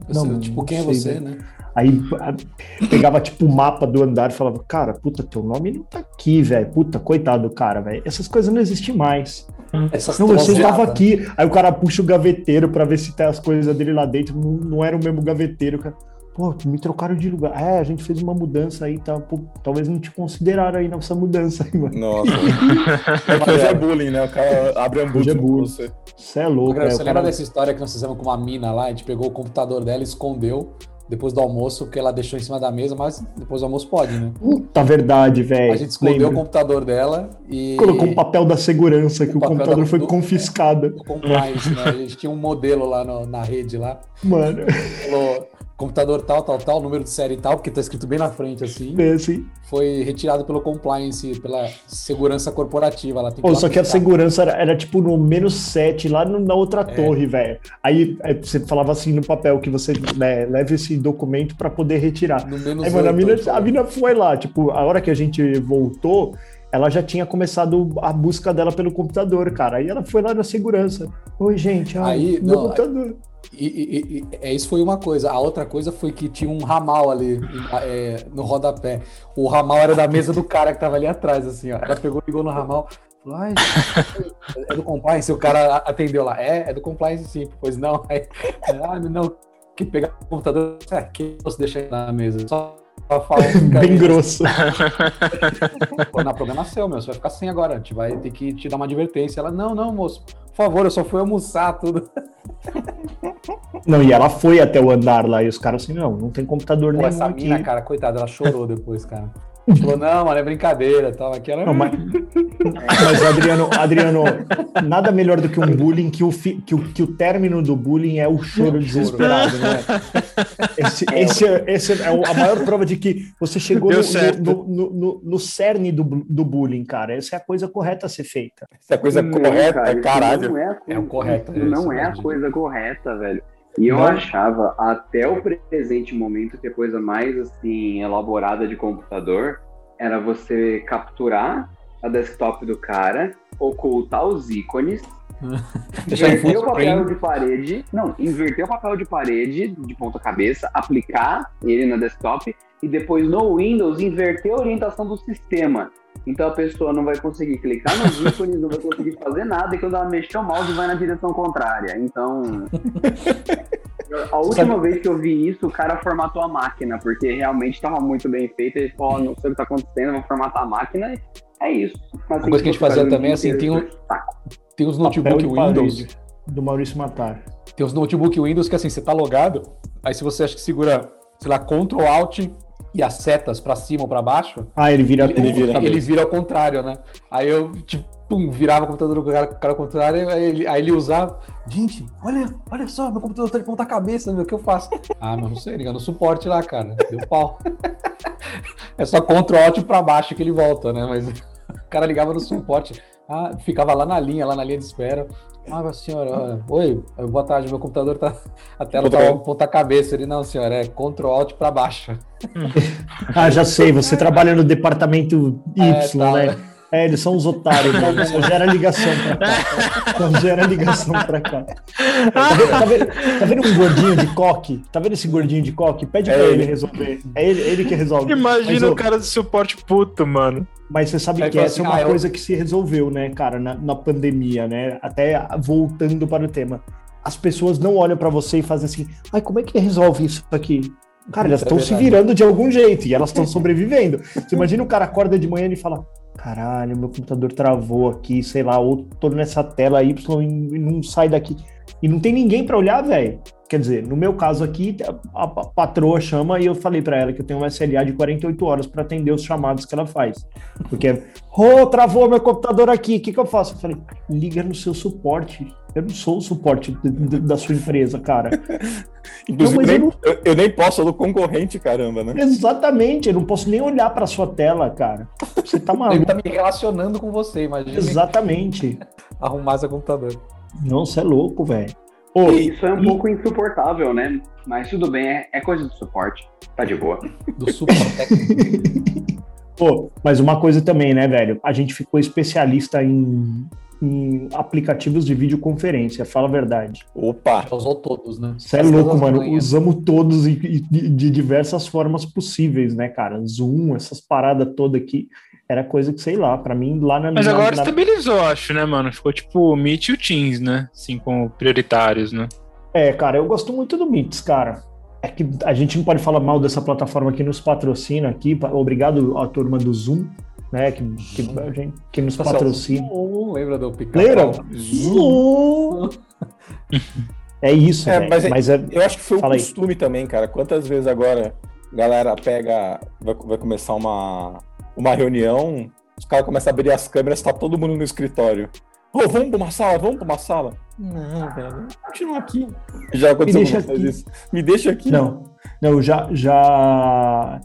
Você, tipo, quem é sei, você, velho. né? Aí a- pegava tipo o mapa do andar e falava, cara, puta, teu nome não tá aqui, velho. Puta, coitado do cara, velho. Essas coisas não existem mais. Essas Não, você trolladas. tava aqui. Aí o cara puxa o gaveteiro pra ver se tem as coisas dele lá dentro. Não, não era o mesmo gaveteiro. Cara. Pô, me trocaram de lugar. É, a gente fez uma mudança aí, tá? Pô, talvez não te consideraram aí nessa mudança aí, mano. Nossa. é que hoje é bullying, né? O cara abre é hambúrguer com bullying. você. Você é louco, Greg, é. Você o lembra cara- dessa história que nós fizemos com uma mina lá? A gente pegou o computador dela e escondeu depois do almoço, porque ela deixou em cima da mesa, mas depois do almoço pode, né? Puta verdade, velho. A gente escondeu Lembra? o computador dela e. Colocou um papel da segurança, que O o papel computador da- foi do- confiscado. do compliance, né? A gente tinha um modelo lá no- na rede lá. Mano, Falou computador tal, tal, tal, número de série tal, porque tá escrito bem na frente assim. esse. Foi retirado pelo compliance, pela segurança corporativa. Que Pô, lá só que a segurança era, era, tipo no menos 7, lá no- na outra É. torre, velho. Aí, aí você falava assim no papel que você né, leva esse documento pra poder retirar. No menos Aí, mano, a mina, tipo, a mina foi lá, tipo, a hora que a gente voltou, ela já tinha começado a busca dela pelo computador, cara. Aí ela foi lá na segurança. Oi, gente, ai, Aí, meu não, computador. E, e- e- é, isso foi uma coisa. A outra coisa foi que tinha um ramal ali é, no rodapé. O ramal era da mesa do cara que tava ali atrás, assim, ó. Ela pegou, ligou no ramal. Falou, ai, é do compliance. O cara atendeu lá. É, é do compliance sim. Pois não. Aí, ah, não. Que pegar o computador. É, que você deixa aí na mesa. Só Bem grosso. Pô, na programa seu, meu. Você vai ficar sem agora. A gente vai ter que te dar uma advertência. Ela, não, não, moço. Por favor, eu só fui almoçar tudo. Não, e ela foi até o andar lá, e os caras assim, não, não tem computador Pô, nenhum essa aqui. mina, cara, coitada, ela chorou depois, cara. Falou, não, mano, é brincadeira, tal. Aqui ela... Não, mas, mas, Adriano, Adriano, nada melhor do que um bullying que o, fi- que o, que o término do bullying é o choro desesperado, né? Esse, esse, é, esse é a maior prova de que você chegou no, no, no, no- no cerne do, do bullying, cara. Essa é a coisa correta a ser feita. Essa coisa Não, correta, cara, caralho. Não é, a É o correto, Isso é não é a coisa correta, velho. E eu Não. achava, até o presente momento, que a coisa mais assim, elaborada de computador era você capturar a desktop do cara, ocultar os ícones, inverter o papel de parede, não, inverter o papel de parede de ponta cabeça, aplicar ele na desktop e depois no Windows inverter a orientação do sistema. Então a pessoa não vai conseguir clicar nos ícones, não vai conseguir fazer nada e quando ela mexer o mouse vai na direção contrária. Então, a última vez que eu vi isso, o cara formatou a máquina, porque realmente estava muito bem feito. Ele falou, "Ó, não sei o que está acontecendo, vou formatar a máquina. É isso. Mas Uma coisa que a gente fazia também, assim, tem um-. Tem uns Papel notebook Windows. Do Maurício Matar. Tem uns notebook Windows que assim, você tá logado, aí se você acha que segura, sei lá, Ctrl Alt e as setas pra cima ou pra baixo, Ah, ele vira ele, tudo. ele vira ao contrário, né? Aí eu, tipo, pum, virava o computador do cara, cara ao contrário, aí ele, aí ele usava. Gente, olha, olha só, meu computador tá de ponta cabeça, meu, o que eu faço? Ah, mas não sei, liga no suporte lá, cara. Deu pau. é só Ctrl Alt pra baixo que ele volta, né? Mas o cara ligava no suporte. Ah, ficava lá na linha, lá na linha de espera. Ah, senhora, oi, boa tarde, meu computador tá. A tela tá Control. ponta cabeça. Ele, não, senhora, é Ctrl Alt pra baixo. Ah, já sei, você trabalha no departamento Y, É, tá. né? É, eles são os otários, né? Só gera ligação pra cá. Só gera ligação pra cá. Tá vendo, tá vendo- tá vendo um gordinho de coque? Tá vendo esse gordinho de coque? Pede É pra ele ele. resolver. É ele, ele que resolve. Imagina o cara do suporte puto, mano. mas você sabe Aí que essa é assim, uma ah, eu- coisa que se resolveu, né, cara, na, na pandemia, né? Até voltando para o tema. As pessoas não olham pra você e fazem assim, ai, como é que resolve isso aqui? Cara, elas Isso é estão se virando de algum jeito e elas estão sobrevivendo. Você imagina o cara acorda de manhã e fala: caralho, meu computador travou aqui, sei lá, ou tô nessa tela Y e não sai daqui. E não tem ninguém pra olhar, velho. Quer dizer, no meu caso aqui, a, a patroa chama e eu falei pra ela que eu tenho um SLA de 48 horas pra atender os chamados que ela faz. Porque, ô, travou meu computador aqui, o que, que eu faço? Eu falei, liga no seu suporte. Eu não sou o suporte da sua empresa, cara. Inclusive, Não, mas nem- eu eu, eu nem posso, sou do concorrente, caramba, né? Exatamente, eu não posso nem olhar pra sua tela, cara. Você tá Ele maluco. tá me relacionando com você, imagina Exatamente. arrumar seu computador. Não, você é louco, velho. Ô, Isso é um e- pouco insuportável, né? Mas tudo bem, é, é coisa do suporte. Tá de boa. Do suporte técnico. Pô, mas uma coisa também, né, velho? A gente ficou especialista em, em aplicativos de videoconferência, fala a verdade. Opa! Já usou todos, né? Você é louco, mano. Usamos todos e- e- de, de diversas formas possíveis, né, cara? Zoom, essas paradas todas aqui. Era coisa que, sei lá, pra mim, lá na Mas na- agora na- estabilizou, acho, né, mano? Ficou tipo o Meet e o Teams, né? Assim, como prioritários, né? É, cara, eu gosto muito do Mits, cara. É que a gente não pode falar mal dessa plataforma que nos patrocina aqui. Obrigado à turma do Zoom, né? Que, que, a gente- que nos Nossa, patrocina. Zoom, lembra do pica Lembra? Zoom! É isso, É, mas é- mas é, Eu acho que foi um Fala aí. costume também, cara. Quantas vezes agora a galera pega, vai, vai começar uma, uma reunião, os caras começam a abrir as câmeras, tá todo mundo no escritório. Ô, vamos pra uma sala, vamos pra uma sala. Não, velho, continua aqui. Já aconteceu Me deixa aqui. isso. Me deixa aqui. Não, não, já, já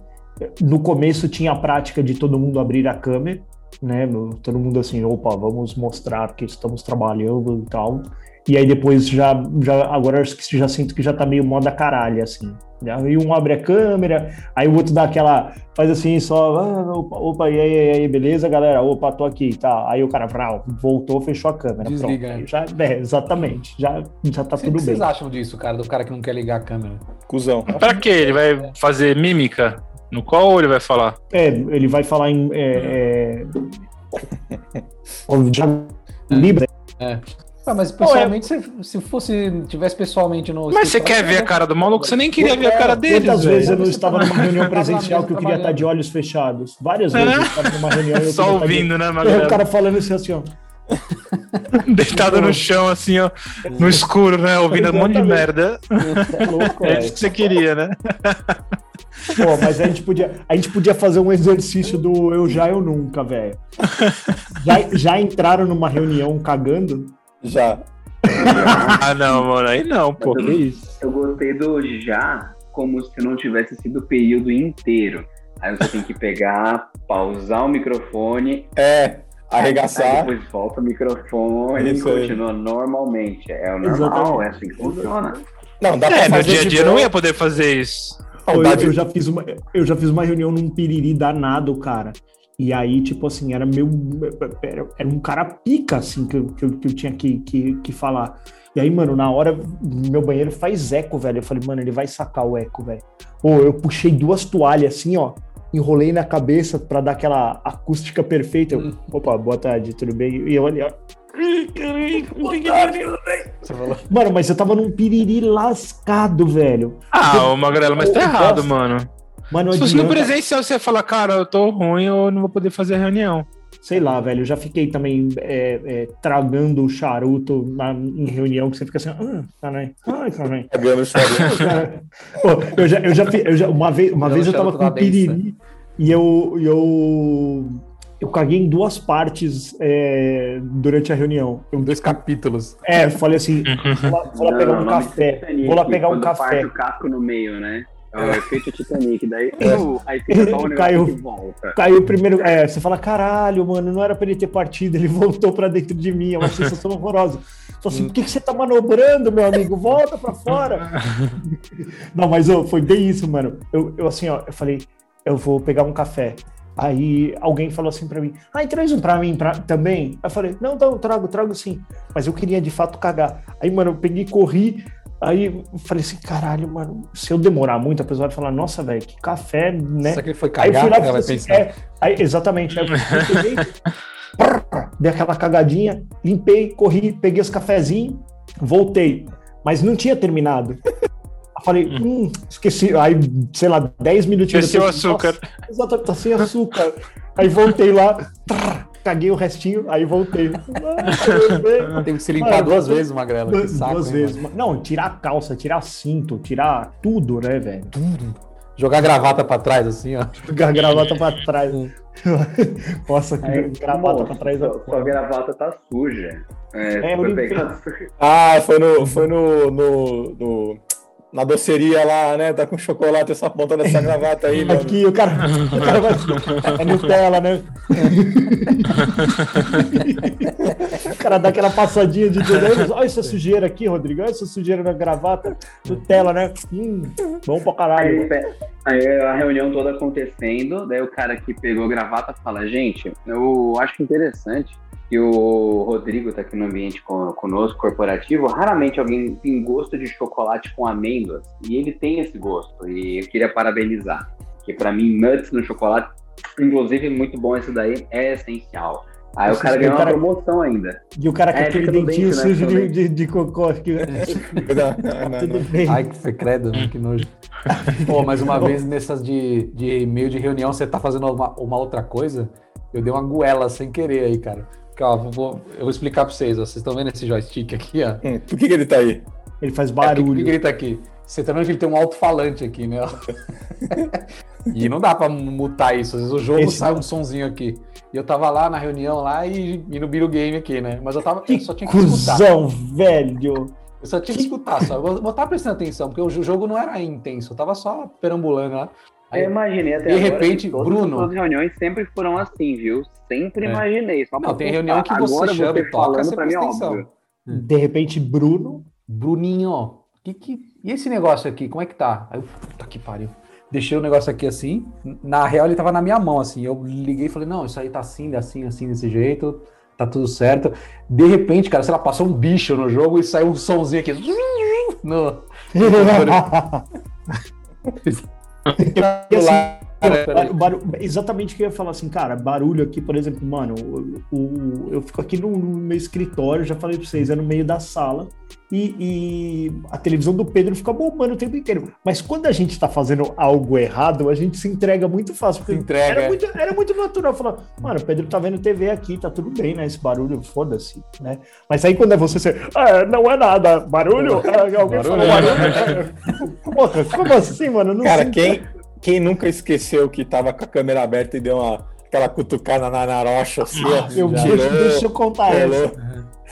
no começo tinha a prática de todo mundo abrir a câmera, né? Todo mundo assim, opa, vamos mostrar que estamos trabalhando e tal. E aí depois já, já agora acho que já sinto que já tá meio moda caralho, assim. Aí um abre a câmera, aí o outro dá aquela, faz assim só, ah, opa, opa, e aí, e aí, beleza, galera? Opa, tô aqui, tá. Aí o cara vrau, voltou, fechou a câmera. Desliga, Pronto. né? Já, é, exatamente, já, já tá O que tudo bem. vocês acham disso, cara? Do cara que não quer ligar a câmera? Cusão. Pra quê? Ele vai fazer mímica? No qual ou ele vai falar? É, ele vai falar em. É, é... o já- Ah, mas pessoalmente, se, se fosse, tivesse pessoalmente no. Mas você quer ver a cara do maluco? Você nem queria ver a cara dele. Quantas vezes eu não Você estava tá numa reunião presencial que eu queria estar de olhos fechados? Várias vezes eu estava numa reunião eu Só ouvindo, né, de... É, o Magrelo? cara falando assim, assim, ó. Deitado no chão, assim, ó, no escuro, né? Ouvindo um monte de merda. É louco, É isso que você queria, né? Pô, mas a gente, podia, a gente podia fazer um exercício do eu já, eu nunca, velho. Já, já entraram numa reunião cagando? Já. Ah, não, mano. Aí não, pô. Isso? Eu gostei do já como se não tivesse sido o período inteiro. Aí você tem que pegar, pausar o microfone, É, aí arregaçar. depois volta o microfone e continua normalmente. É o normal, Exatamente. é assim que funciona. Não, dá pra É, no fazer dia a dia não ia poder fazer isso. Eu, eu já fiz uma, eu já fiz uma reunião num piriri danado, cara. E aí, tipo assim, era meu. Era, um cara pica, assim, que eu, que eu, que eu tinha que, que, que falar. E aí, mano, na hora, meu banheiro faz eco, velho. Eu falei, mano, ele vai sacar o eco, velho. Pô, eu puxei duas toalhas assim, ó. Enrolei na cabeça pra dar aquela acústica perfeita. Eu, Opa, boa tarde, tudo bem? E eu ali, ó. Mano, mas eu tava num piriri lascado, velho. Ah, ô Magrelo, mas tá errado, mano. Mano, Se fosse no presencial, você ia falar, cara, eu tô ruim, eu não vou poder fazer a reunião. Sei lá, velho, eu já fiquei também é, é, tragando o charuto na, em reunião, que você fica assim, ah, caralho, ai, caralho. Pegando o. Cara, Pô, eu já, eu já, eu já- uma vez, uma Não, vez eu tava charuto com um piriri e eu, e eu eu caguei em duas partes é, durante a reunião. Eu, Dois capítulos. é, falei assim, vou lá, vou lá Não, pegar um café, Titanic, vou lá pegar um café. parte o casco no meio, né? É o efeito Titanic. Daí, uh, aí fica só negócio Caiu. que volta. Caiu primeiro. É, você fala, caralho, mano, não era pra ele ter partido, ele voltou pra dentro de mim, é uma sensação horrorosa. Falei assim, por que, que você tá manobrando, meu amigo? Volta pra fora. não, mas foi bem isso, mano. Eu, eu assim, ó, eu falei, eu vou pegar um café. Aí alguém falou assim pra mim, ah, traz um pra mim pra- também. Aí eu falei, não, não, trago, trago sim. Mas eu queria de fato cagar. Aí, mano, eu peguei e corri. Aí eu falei assim, caralho, mano, se eu demorar muito, a pessoa vai falar, nossa, velho, que café, né? Será que ele foi Aí cagar? lá e Ela vai assim, pensar. é, aí, exatamente. Aí eu peguei, prrr, dei aquela cagadinha, limpei, corri, peguei os cafezinhos, voltei. Mas não tinha terminado. Eu falei, hum, esqueci. Aí, sei lá, 10 minutinhos Esqueceu depois, açúcar. Nossa, exato, tá sem açúcar. Aí voltei lá, trrr, caguei o restinho, aí voltei. Ah, Teve que se limpar Mano, duas vezes, Magrela. Que Duas, saco, duas hein, vezes. mano? Não, tirar a calça, tirar cinto, tirar tudo, né, velho? Jogar gravata pra trás, assim, ó. A gravata pra trás. Nossa, que Aí, gravata pra trás. Sua, sua gravata tá suja. É, É, foi pegar- Ah, foi no. Foi no, no, no- na doceria lá, né? Tá com chocolate essa ponta dessa gravata aí, mano. Aqui, o cara, o cara vai. É Nutella, né? o cara dá aquela passadinha de dedo. Olha essa sujeira aqui, Rodrigo. Olha essa sujeira na gravata. Nutella, né? Hum, bom pra caralho. Aí, pe- aí a reunião toda acontecendo, daí o cara que pegou a gravata fala, gente, eu acho interessante que o Rodrigo tá aqui no ambiente co- conosco, corporativo, raramente alguém tem gosto de chocolate com amêndoas, e ele tem esse gosto, e eu queria parabenizar, que pra mim, nuts no chocolate, inclusive muito bom esse daí, é essencial. Aí Esse o cara ganhou uma cara- promoção ainda. E o cara com É, aquele dentinho dente, né, sujo de, também. de, de cocô. Que... Não, não, Tudo não. bem. Ai, que foi credo, né? que nojo. Pô, mas uma vez nessas de, de meio de reunião, você tá fazendo uma, uma outra coisa, eu dei uma goela sem querer aí, cara. Ó, vou- eu vou explicar pra vocês, ó. Vocês estão vendo esse joystick aqui, ó? Hum, Por que, que ele tá aí? Ele faz É, por que- barulho. que ele tá aqui? Você tá vendo que ele tem um alto-falante aqui, né? e não dá pra mutar isso. Às vezes o jogo Esse sai não. um sonzinho aqui. E eu tava lá na reunião lá e, e no Biro Game aqui, né? Mas eu tava. Que eu só tinha que escutar. cuzão, velho. Eu só tinha que escutar, só. Eu vou, vou estar prestando atenção, porque o jo- jogo não era intenso, eu tava só perambulando lá. Aí, Eu imaginei até de agora repente, que todas Bruno- as reuniões sempre foram assim, viu? Sempre É. imaginei. Só pra Não, tem reunião que você Agora chama e toca, você pra mim presta atenção. óbvio. De repente, Bruno. Bruninho, que, que, e esse negócio aqui, como é que tá? Aí eu, puta que pariu. Deixei o negócio aqui assim, na real ele tava na minha mão, assim, eu liguei e falei, não, isso aí tá assim, assim, assim, desse jeito, tá tudo certo. De repente, cara, sei lá, passou um bicho no jogo e saiu um somzinho aqui. No, E assim, Cara, exatamente o que eu ia falar assim, cara, barulho aqui, por exemplo, mano, o, o- eu fico aqui no, no meu escritório, já falei pra vocês, é no meio da sala, e, e a televisão do Pedro fica bombando o tempo inteiro. Mas quando a gente tá fazendo algo errado, a gente se entrega muito fácil. porque Se entrega, Era é. muito, era muito natural falar, mano, o Pedro tá vendo TV aqui, tá tudo bem, né? Esse barulho, foda-se, né? Mas aí quando é você, você, ah, não é nada, barulho? Ah, alguém falou Barulho, barulho? Porra, como assim, mano? Não Cara, quem, quem nunca esqueceu que tava com a câmera aberta e deu uma, aquela cutucada na narocha assim, ó. Eu, Já deixa, deixa eu contar essa.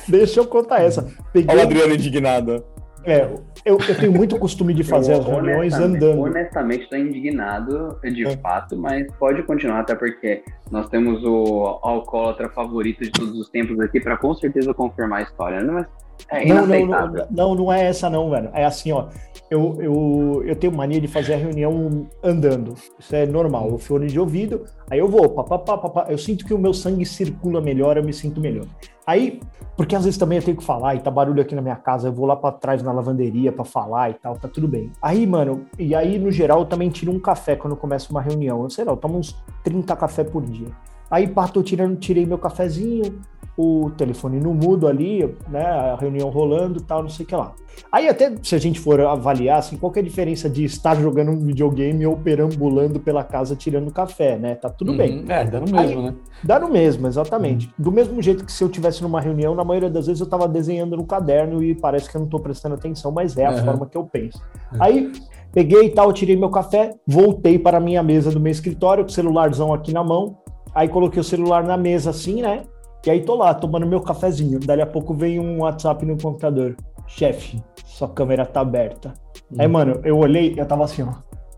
Deixa eu contar essa. Olha o Peguei, Adriano indignado. é, eu, eu tenho muito costume de fazer Eu, as reuniões andando. Honestamente, tô indignado de É. fato, mas pode continuar, até porque nós temos o alcoólatra favorito de todos os tempos aqui para com certeza confirmar a história, né? Mas é Não, não, não, não, não é essa não, velho. É assim, ó. Eu, eu, eu tenho mania de fazer a reunião andando. Isso é normal. Eu fone de ouvido, aí eu vou, papapá, papá. Eu sinto que o meu sangue circula melhor, eu me sinto melhor. Aí, porque às vezes também eu tenho que falar e tá barulho aqui na minha casa, eu vou lá pra trás na lavanderia pra falar e tal, tá tudo bem. Aí, mano, e aí no geral eu também tiro um café quando eu começo uma reunião. Eu sei lá, eu tomo uns 30 café por dia. Aí, pá, tô tirando, tirei meu cafezinho, o telefone no mudo ali, né, a reunião rolando e tal, não sei o que lá. Aí até se a gente for avaliar, assim, qual que é a diferença de estar jogando um videogame ou perambulando pela casa tirando café, né? Tá tudo bem. Uhum, É, dando mesmo, né? Dá no mesmo, exatamente. Do mesmo jeito que se eu tivesse numa reunião, na maioria das vezes eu tava desenhando no caderno e parece que eu não tô prestando atenção, mas é a Uhum. forma que eu penso. Aí peguei e tal, tirei meu café, voltei para a minha mesa do meu escritório, com o celularzão aqui na mão. Aí coloquei o celular na mesa assim, né? E aí tô lá, tomando meu cafezinho. Dali a pouco vem um WhatsApp no computador. Chefe, sua câmera tá aberta. Aí, mano, eu olhei eu tava assim, ó.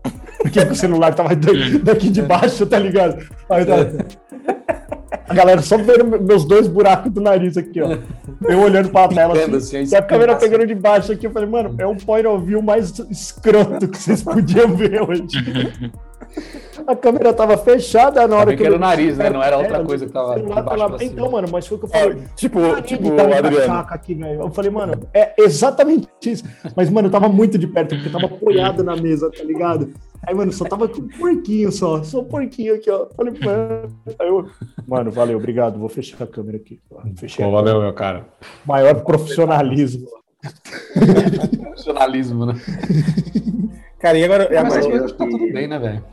Porque o celular tava daqui, daqui de baixo, tá ligado? Aí eu tava... A galera só vendo meus dois buracos do nariz aqui, ó. Eu olhando pra tela assim, assim, e a câmera assim. pegando de baixo aqui. Eu falei, mano, é um point of view mais escroto que vocês podiam ver hoje. A câmera tava fechada na hora que era o nariz, né? Não era outra É, coisa que tava o. Então, mano, mas foi o que eu É, falei. tipo, tipo, um Adriano. aqui, velho. Eu falei, mano, é exatamente isso. Mas, mano, eu tava muito de perto, porque eu tava apoiado na mesa, tá ligado? Aí, mano, só tava com um porquinho só. Só um porquinho aqui, ó. Falei, mano. Aí eu, mano, valeu, obrigado. Vou fechar a câmera aqui. Fechei. Pô, valeu, meu cara. Maior profissionalismo. Profissionalismo, né? Cara, e agora? Mas agora acho que tá tudo bem, né, velho?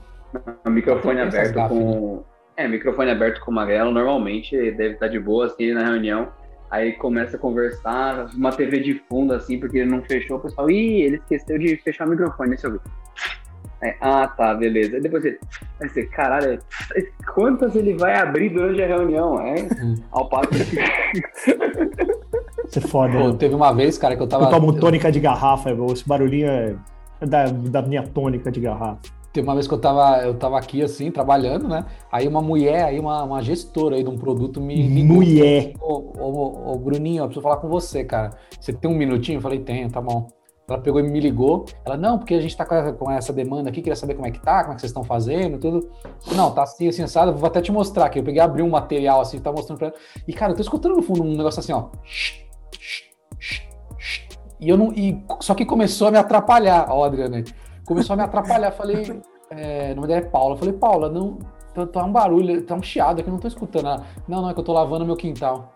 Microfone aberto gafas, com. É, microfone aberto com o Magrelo, normalmente deve estar de boa, assim, na reunião. Aí começa a conversar, uma TV de fundo, assim, porque ele não fechou, o pessoal, ih, ele esqueceu de fechar o microfone, deixa eu ver. Aí, ah, tá, beleza. Aí depois ele, aí você, caralho, quantas ele vai abrir durante a reunião? É, Hum. ao passo que. Você é foda. Pô, né? teve uma vez, cara, que eu tava. Eu tomo tônica de garrafa, esse barulhinho é é da, da minha tônica de garrafa. Teve uma vez que eu tava, eu tava aqui assim, trabalhando, né? Aí uma mulher, aí uma, uma gestora aí de um produto me ligou. Mulher. Ô, ô, ô, Bruninho, eu preciso falar com você, cara. Você tem um minutinho? Eu falei, tenho, tá bom. Ela pegou e me ligou. Ela, não, porque a gente tá com essa, com essa demanda aqui, queria saber como é que tá, como é que vocês estão fazendo, tudo. Não, tá assim, assim, assado. Vou até te mostrar aqui. Eu peguei, abri um material assim, tá mostrando pra ela. E, cara, eu tô escutando no fundo um negócio assim, ó. E eu não. E, só que começou a me atrapalhar, ó, Adriano. aí. Começou a me atrapalhar. Falei, é, o nome dela é Paula. Eu falei, Paula, não. Tá, tá um barulho, tá um chiado aqui, não tô escutando. Ela, não, não, é que eu tô lavando meu quintal.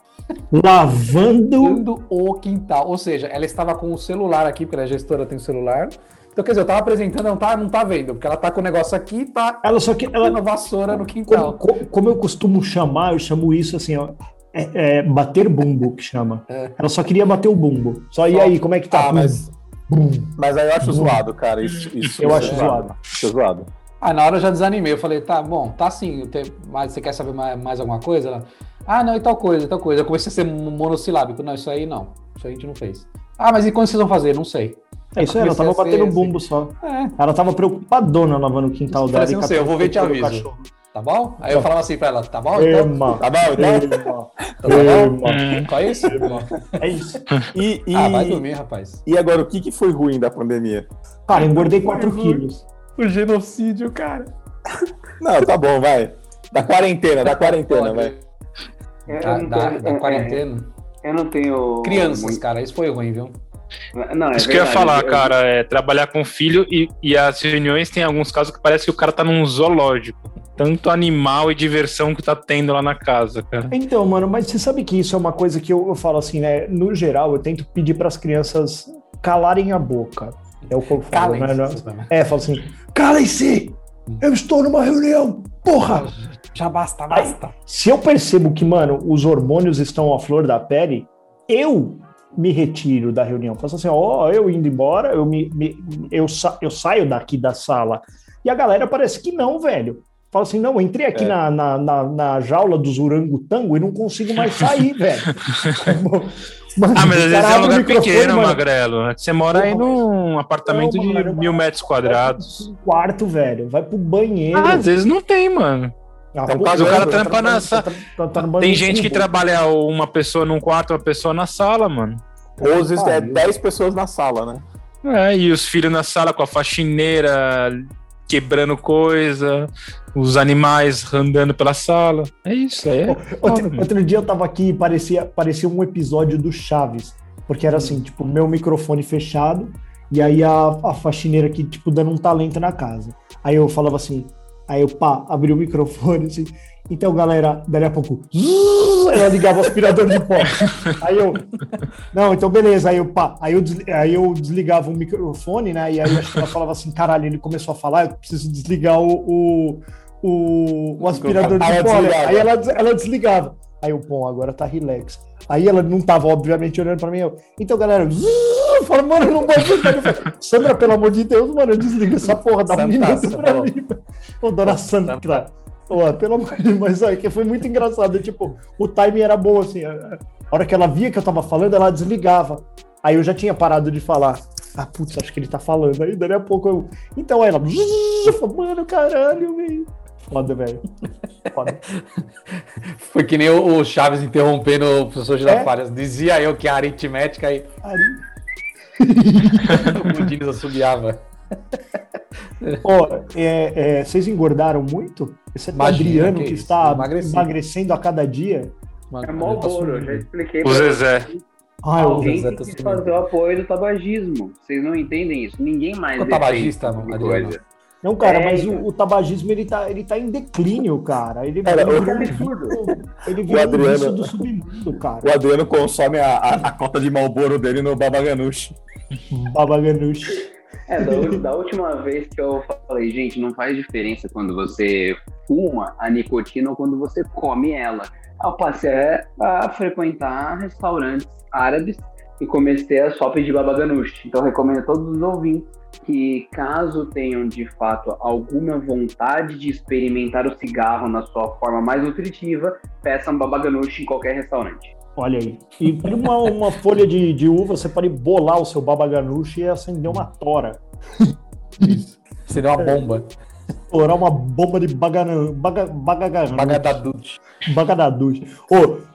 Lavando. Lavando o quintal. Ou seja, ela estava com o celular aqui, porque ela é gestora, tem o celular. Então, quer dizer, eu tava apresentando, ela não tá, não tá vendo, porque ela tá com o negócio aqui e tá Ela só que. Ela, uma vassoura no como, quintal. co- como eu costumo chamar, eu chamo isso assim, ó. É, é bater bumbo que chama. É. Ela só queria bater o bumbo. Só e Só. aí, como é que tá? Ah, mas- Bum. Mas aí eu acho zoado, cara. Isso, isso Eu é acho zoado. Isso é zoado. Ah, na hora eu já desanimei. Eu falei, tá bom, tá sim. Mas você quer saber mais, mais alguma coisa? Ela, ah, não, e tal coisa, e tal coisa. Eu comecei a ser monossilábico. Não, isso aí não. Isso aí a gente não fez. Ah, mas e quando vocês vão fazer? Não sei. É isso aí, ela tava ser batendo assim. bumbo só. É, Ela tava preocupadona lavando o quintal dela. e não sei, eu vou ver te aviso. cachorro. tá bom? Aí eu falava assim pra ela, tá bom? Então, Ema, Tá bom, então? ema, ema. só isso? É isso. E, e, Ah, vai dormir, rapaz. e agora, o que, que foi ruim da pandemia? Cara, engordei 4 quilos. O genocídio, cara. Não, tá bom, vai. Da quarentena, da quarentena, vai. Da, da- da quarentena. Eu não tenho. Crianças, muito- cara, isso foi ruim, viu? Não, é Isso que eu ia verdade, falar, cara, é trabalhar com filho e, e as reuniões tem alguns casos que parece que o cara tá num zoológico. Tanto animal e diversão que tá tendo lá na casa, cara. Então, mano, mas você sabe que isso é uma coisa que eu, eu falo assim, né? No geral, eu tento pedir para as crianças calarem a boca. É o que eu falo, Calem. né? É, eu falo assim, calem-se! Eu estou numa reunião! Porra! Já basta, basta. Se eu percebo que, mano, os hormônios estão à flor da pele, eu me retiro da reunião. Faço assim, ó, eu indo embora, eu, me, me- eu, sa- eu saio daqui da sala. E a galera parece que não, velho. Fala assim, não, eu entrei aqui É. na, na, na, na jaula dos orangotango e não consigo mais sair, velho. Mano, Ah, mas às vezes é um lugar pequeno, mano, Magrelo. Você mora aí num apartamento Não, de mano, mil metros quadrados. Um quarto, velho. Vai pro banheiro. Ah, às vezes não tem, mano. Ah, Então, caso o cara tá trampa na sa- tá- tá- tá Tem gente que trabalha uma pessoa num quarto, uma pessoa na sala, mano. Ou às vezes é Pariu. 10 pessoas na sala, né? É, e os filhos na sala com a faxineira quebrando coisa, os animais andando pela sala. É isso, é. Outro, outro dia eu tava aqui e parecia, parecia um episódio do Chaves. Porque era assim, tipo, meu microfone fechado e aí a, a faxineira aqui, tipo, dando um talento na casa. Aí eu falava assim, aí eu, pá, abri o microfone assim. Então, galera, dali a pouco, zzz, ela ligava o aspirador de pó. Aí eu, não, então beleza. Aí eu, pá, aí eu, aí eu desligava o microfone, né? E aí acho que ela falava assim, caralho, ele começou a falar, eu preciso desligar o, o, o, o aspirador de Aí ela pó. desligava. Aí ela, ela desligava. Aí eu, pô, agora tá relax. Aí ela não tava, obviamente, olhando pra mim. Eu, então, galera, zzz, falo, mano, eu não falo, Sandra, pelo amor de Deus, mano, desliga essa porra, dá um Santaça, minuto pra falou. mim. Ô, dona Sandra. Pô, pelo amor de Deus, mas olha, que foi muito engraçado. Tipo, o timing era bom, assim. A hora que ela via que eu tava falando, ela desligava. Aí eu já tinha parado de falar. Ah, putz, acho que ele tá falando. Aí daí a pouco eu. Então aí ela. Mano, caralho, velho. Foda, velho. Foda. Foi que nem o Chaves interrompendo o professor Girafales. É? Dizia eu que a aritmética aí. Ari- o Diniz assobiava. Ó, é, é, vocês engordaram muito? Esse é Imagina, Adriano que que, está emagreci. emagrecendo a cada dia. É Malboro, eu já expliquei. O Zezé. vocês. Ah, eu, Alguém Zezé tem tá que fazer o apoio do tabagismo. Vocês não entendem isso. Ninguém mais O tabagista, tipo Adriano. coisa. Não, cara, É, mas então. o, o tabagismo ele tá, ele tá em declínio, cara. Ele, Cara, ele o- virou, absurdo. ele virou um Adriano- vício do submundo, cara. O Adriano consome a, a, a cota de Malboro dele no Babaganush. Babaganush. É, da, da última vez que eu falei, gente, não faz diferença quando você fuma a nicotina ou quando você come ela. Eu passei a frequentar restaurantes árabes e comecei a só pedir babaganush. Então, eu recomendo a todos os ouvintes que, caso tenham de fato alguma vontade de experimentar o cigarro na sua forma mais nutritiva, peçam babaganush em qualquer restaurante. Olha aí. E com uma, uma folha de, de uva, você pode bolar o seu babaganush e acender uma tora. Seria uma bomba. Estourar uma bomba de bagana, baga, bagaganush. Bagadadut. Bagadaduz. Ô,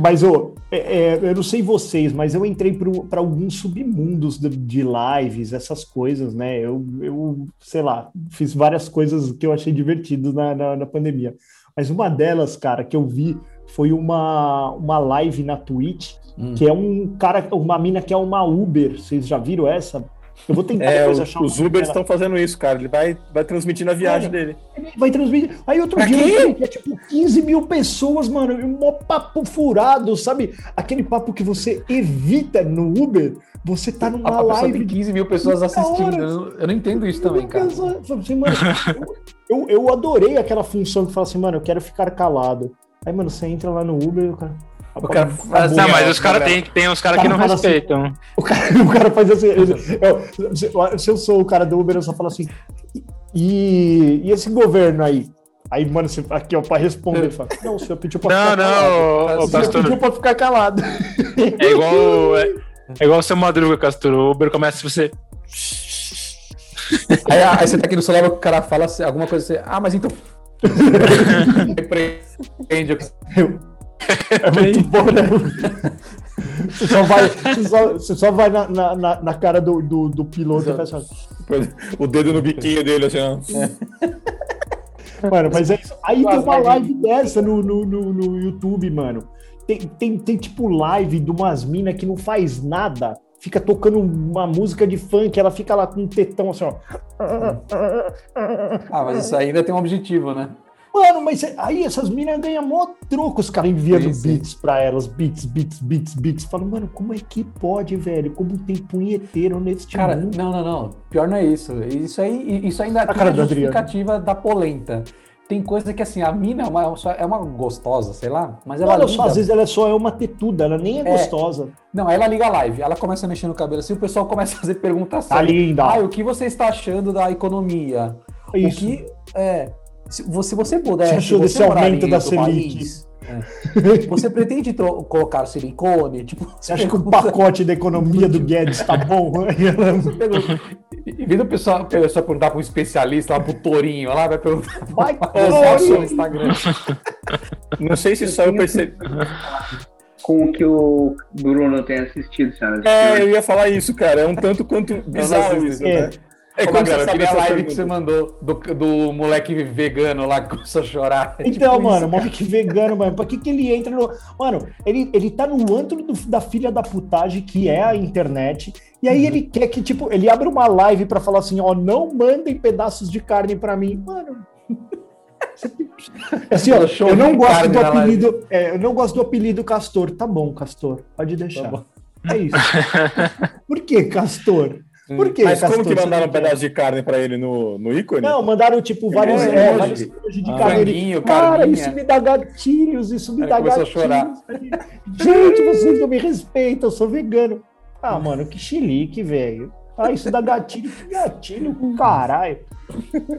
mas, ô, é- é, eu não sei vocês, mas eu entrei para alguns submundos de, de lives, essas coisas, né? Eu, eu, sei lá, fiz várias coisas que eu achei divertidas na, na, na pandemia. Mas uma delas, cara, que eu vi foi uma, uma live na Twitch, Hum. que é um cara, uma mina que é uma Uber. Vocês já viram essa? Eu vou tentar É, depois os, achar os Ubers estão fazendo isso, cara. Ele vai, vai transmitir na viagem dele. Vai transmitir. Aí outro Pra dia que é tipo 15 mil pessoas, mano, e um mó papo furado, sabe? Aquele papo que você evita no Uber, você tá A numa pessoa live tem 15 mil pessoas assistindo. Eu não, eu não entendo isso também, cara. Assim, mano, eu, eu adorei aquela função que fala assim, mano, eu quero ficar calado. Aí, mano, você entra lá no Uber e o cara. O cara faz- Não, mas Não, os caras não. tem, tem uns caras que Cara não fala assim, respeitam. O cara, o cara faz assim. ele- eu- se, se eu sou o cara do Uber, eu só falo assim. E, e esse governo aí? Aí, mano, você, aqui, ó, pra responder, fala, não, o senhor pediu pra Não, ficar calado. não, ô, O ô, senhor Castor. pediu pra ficar calado. É igual. É, é igual o seu Madruga, Castor. O Uber começa você. Aí, aí você tá aqui no celular, o cara fala assim, alguma coisa assim, ah, mas então. Repreende o É muito bom, né? Você só vai, você só, você só vai na, na, na- cara do, do, do piloto e faz assim. O dedo no biquinho dele, assim, ó. Mano, mas é isso. Aí tem uma live dessa no, no, no, no YouTube, mano. Tem, tem, tem tipo live de umas minas que não faz nada. Fica tocando uma música de funk, ela fica lá com um tetão assim, ó. Ah, mas isso ainda tem um objetivo, né? Mano, mas é- aí essas minas ganham mó troco, os caras enviando Sim, sim. beats pra elas, beats, beats, beats, beats. Falo, mano, como é que pode, velho? Como tem punheteiro neste Cara, mundo? não, não, não. Pior não é isso. Isso aí, isso ainda tem cara a do Adriano. justificativa da polenta. Tem coisa que assim, a mina é uma, é uma gostosa, sei lá, mas ela liga. só, às vezes ela é só é uma tetuda, ela nem é, É. gostosa. Não, ela liga a live, ela começa a mexer no cabelo assim, o pessoal começa a fazer perguntas Tá sérias. linda. Ah, o que você está achando da economia? Isso. O que é. Se você, você puder. Você se achou você aumento da Selic? país, é, você pretende colocar silicone? Tipo, Você acha que o pacote da economia do Guedes tá bom? Em vez do pessoal, o pessoal perguntar para um especialista, lá pro Torinho, lá vai perguntar Vai, Torinho! no Instagram. Não sei se só eu percebi. Com o que o Bruno tem assistido, senhoras e É, eu ia falar isso, cara. É um tanto quanto bizarro assisto, isso, é. né? É Ô, quando Magrelo, você eu queria a sabe live que você mandou do, do moleque vegano lá que começou a chorar. É Então, tipo mano, isso, moleque vegano, mano, pra que que ele entra no... Mano, ele, ele tá no antro do- da filha da putagem, que é a internet, e aí ele quer que, tipo, ele abre uma live pra falar assim, ó, não mandem pedaços de carne pra mim. Mano... Assim, ó, eu não gosto do apelido, é, eu não gosto do apelido Castor. Tá bom, Castor, pode deixar. Tá bom. É isso. Por que Castor? Por que Mas como que mandaram um pedaço de carne pra ele no, no ícone? Não, mandaram tipo vários, É, é, emoji. vários emojis de Ah. carne. Franguinho, Cara, carninha. isso me dá gatilhos, isso me dá começou a gatilhos. chorar. Gente, vocês não me respeitam, eu sou vegano. Ah, mano, que chilique, velho. Ah, isso dá gatilho, que gatilho, caralho.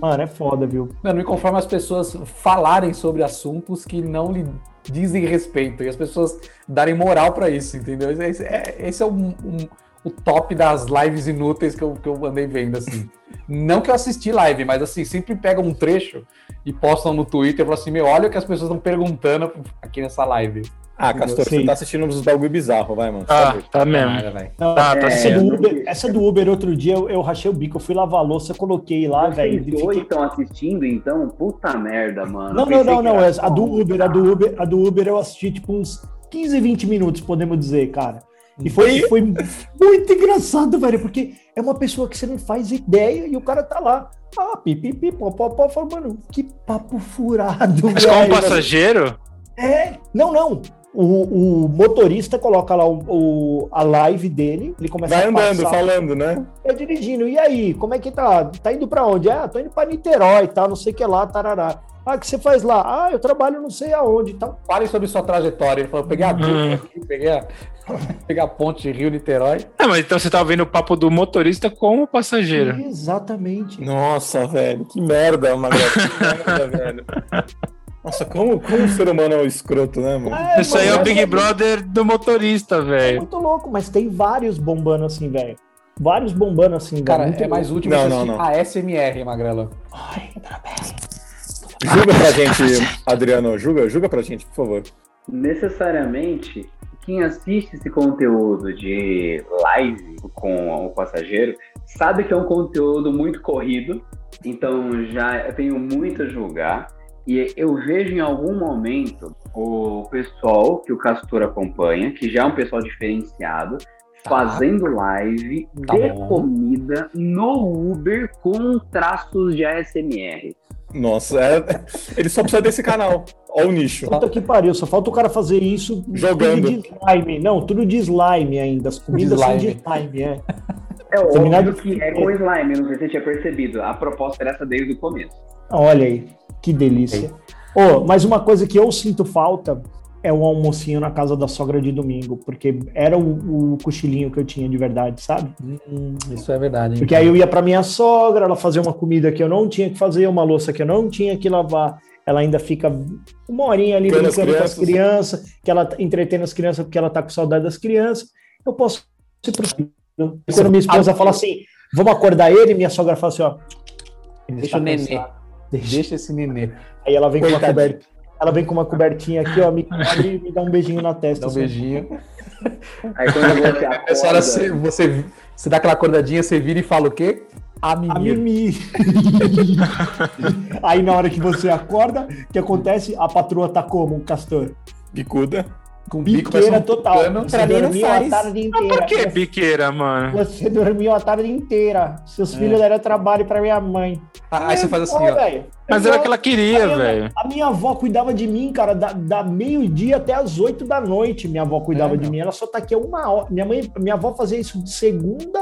Mano, é foda, viu? Não, não me conforma as pessoas falarem sobre assuntos que não lhe dizem respeito e as pessoas darem moral pra isso, entendeu? Esse é, esse é um- um- o top das lives inúteis que eu, que eu andei vendo, assim. Não que eu assisti live, mas assim, sempre pegam um trecho e postam no Twitter e falam assim: meu, olha o que as pessoas estão perguntando aqui nessa live. Ah, Castor, Sim. você tá assistindo uns bagulho bizarro, vai, mano. Ah, Sabe? tá mesmo. Cara. Não, Tá, tá essa, certo. do Uber, essa do Uber, outro dia, eu, eu rachei o bico. Eu fui lavar a louça, coloquei lá, velho. Vocês e dois estão assistindo, então? Puta merda, mano. Não, não, não, não. essa- A do só. Uber, a do Uber, a do Uber eu assisti tipo uns 15, 20 minutos, podemos dizer, cara. E foi, foi muito engraçado, velho, porque é uma pessoa que você não faz ideia e o cara tá lá. Ah, pipipi, pó, pó, pó. Fala, mano, que papo furado, Mas como velho. passageiro? É, não, não. O, o motorista coloca lá o, o- a live dele, ele começa Vai a andando, passar, falando, né? vai dirigindo. E aí, como é que tá? Tá indo pra onde? Ah, tô indo pra Niterói tal, não sei o que lá, tarará. Ah, o que você faz lá? Ah, eu trabalho não sei aonde e tal. Fale sobre sua trajetória. Ele falou: peguei a Hum. aqui, peguei a, peguei a ponte Rio-Niterói. Ah, mas então você tá ouvindo o papo do motorista com o passageiro. Exatamente. Nossa, velho, que merda, Magrelo, que merda, velho. Nossa, como, como o ser humano é um escroto, né, mano? É, Isso aí é o Big é Brother do motorista, É velho. muito louco, mas tem vários bombando assim, velho. Vários bombando assim, Cara, é mais útil Não, você não, não. a SMR, Magrela. Ai, Julga pra gente, Adriano, julga, julga pra gente, por favor. Necessariamente, quem assiste esse conteúdo de live com o passageiro sabe que é um conteúdo muito corrido, então já eu tenho muito a julgar. E eu vejo em algum momento o pessoal que o Castor acompanha, que já é um pessoal diferenciado, Tá. fazendo live Tá de bom. comida no Uber com traços de ASMR. Nossa, é- ele só precisa desse canal. Ó o nicho. Puta que pariu, só falta o cara fazer isso Jogando. tudo de slime. Não, tudo de slime ainda. As comidas são de slime. é. É óbvio que é com slime, não sei se você tinha percebido. A proposta era essa desde o começo. Olha aí, que delícia. Ô, mas uma coisa que eu sinto falta é um almocinho na casa da sogra de domingo, porque era o, o cochilinho que eu tinha de verdade, sabe? Hum, isso é verdade. hein? Porque aí eu ia pra minha sogra, ela fazia uma comida que eu não tinha que fazer, uma louça que eu não tinha que lavar. Ela ainda fica uma horinha ali Brincando as brincando com as crianças. que ela entretém as crianças porque ela tá com saudade das crianças. Eu posso ir pro Quando minha esposa fala assim, vamos acordar ele, minha sogra fala assim, ó. Deixa o nenê. Deixa. Deixa esse nenê. Aí ela vem com uma coberta. Ela vem com uma cobertinha aqui, ó, me cobre e me dá um beijinho na testa. Dá um assim. beijinho. Aí quando você acorda, você, você, você dá aquela acordadinha, você vira e fala o quê? A A mimir. mimi. Aí na hora que você acorda, o que acontece? A patroa tá como, Castor? Bicuda. Com bico Biqueira total. tucano. Você Pra mim não dormiu a faz. tarde inteira. Por que biqueira, mano? Você dormiu a tarde inteira. Seus filhos deram trabalho pra minha mãe. Ah, Aí você faz assim, Ó. Mas Eu- era o que ela queria, velho. A minha avó cuidava de mim, cara, da, da meio-dia até as oito da noite. Minha avó cuidava É, de mim. Ela só tá aqui uma hora. Minha mãe, minha avó fazia isso de segunda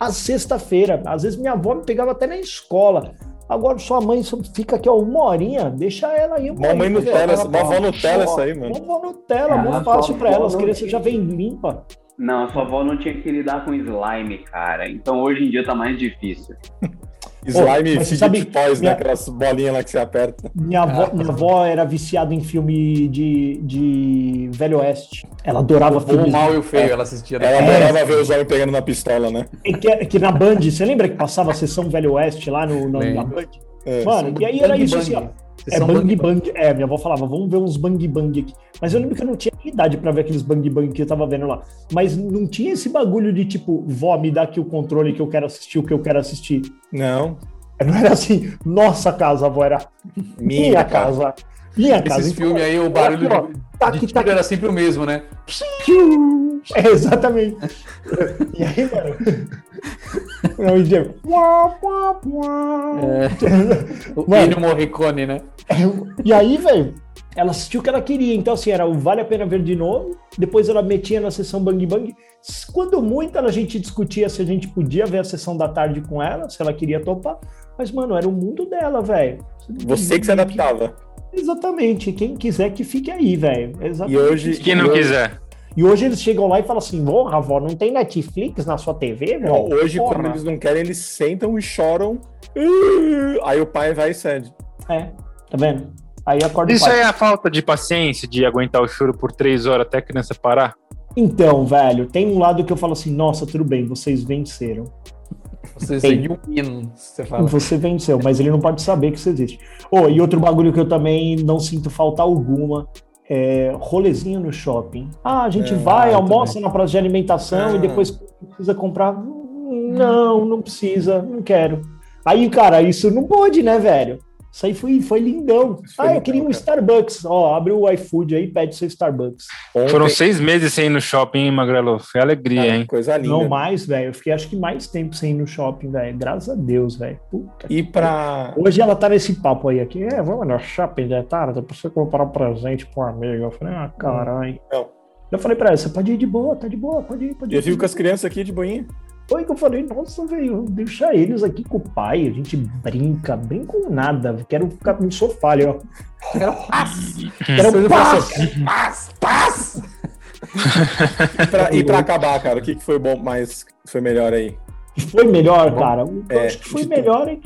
a sexta-feira. Às vezes minha avó me pegava até na escola. Agora sua mãe só fica aqui, ó, uma horinha, deixa ela aí. uma Mó mãe horinha, Nutella, tá- Nutella essa aí, mano. Avó Nutella, sua fácil pra ela. As não crianças já vêm limpa. Não, sua avó não tinha que lidar com slime, cara. Então hoje em dia tá mais difícil. Slime fidget sabe- toys, né? minha- Aquelas bolinhas lá que você aperta. Minha avó, minha avó era viciada em filme de, de Velho Oeste. Ela adorava O bom, o mal e o feio, ela assistia. Ela É. adorava ver os homens pegando na pistola, né? E Que, que na Band, você lembra que passava a sessão Velho Oeste lá no, no- na. Band? É. Mano, e aí era isso assim, ó. É São bang bang. É, minha avó falava, vamos ver uns bang bang aqui. Mas eu lembro que eu não tinha idade pra ver aqueles bang bang que eu tava vendo lá. Mas não tinha esse bagulho de tipo, vó, me dá aqui o controle que eu quero assistir, o que eu quero assistir. Não. Não era assim, nossa casa, avó, era minha, Minha casa. Minha casa. Esses filmes aí, o barulho aqui, ó, de, tá de aqui, tiro tá era sempre o mesmo, né? É, exatamente. E aí, mano. Não, e uá, uá. O Mano. Ennio Morricone, né? E aí, velho, ela assistiu o que ela queria. Então, assim, era o Vale a Pena Ver de novo. Depois ela metia na sessão Bang Bang. Quando muito, a gente discutia se a gente podia ver a sessão da tarde com ela, se ela queria topar. Mas, mano, era o mundo dela, velho. Você que se adaptava. Exatamente. Quem quiser que fique aí, velho. E Exatamente. hoje. Quem não quiser. E hoje eles chegam lá e falam assim: porra, avó, não tem Netflix na sua TV, velho? hoje, Porra. quando eles não querem, eles sentam e choram. Aí o pai vai e cede. É, tá vendo? Aí acorda o Isso pai. aí é a falta de paciência de aguentar o choro por três horas até a criança parar. Então, velho, tem um lado que eu falo assim: nossa, tudo bem, vocês venceram. Você seguiu um hino, você fala. Você venceu, mas ele não pode saber que isso existe. Oh, e outro bagulho que eu também não sinto falta alguma é rolezinho no shopping. Ah, a gente É, vai, almoça na praça de alimentação Ah. e depois precisa comprar. Não, não precisa, não quero. Aí, cara, isso não pode, né, velho? Isso aí foi, foi lindão. Isso foi ah, eu lindão, queria um cara. Starbucks. Ó, abre o iFood aí, pede seu Starbucks. Ontem- Foram seis meses sem ir no shopping, hein, Magrelo? Foi alegria, Cara, hein? Coisa linda. Não mais, velho. Eu fiquei acho que mais tempo sem ir no shopping, velho. Graças a Deus, velho. Puta E pra. Hoje ela tá nesse papo aí aqui. É, vamos no shopping de tarde pra você comprar um presente pro amigo. Eu falei, ah, caralho. Não. Eu falei pra ela, você pode ir de boa, tá de boa, pode ir, pode ir. Eu fico com as crianças aqui de boinha. Foi que eu falei, nossa, velho, deixa eles aqui com o pai, a gente brinca, brinca com nada, quero ficar no sofá ali, ó. Era paz. Quero paz. Paz, paz. E pra, e pra acabar, cara, o que, que foi bom, mais foi melhor aí? Foi melhor, cara. Eu É, acho que foi melhor em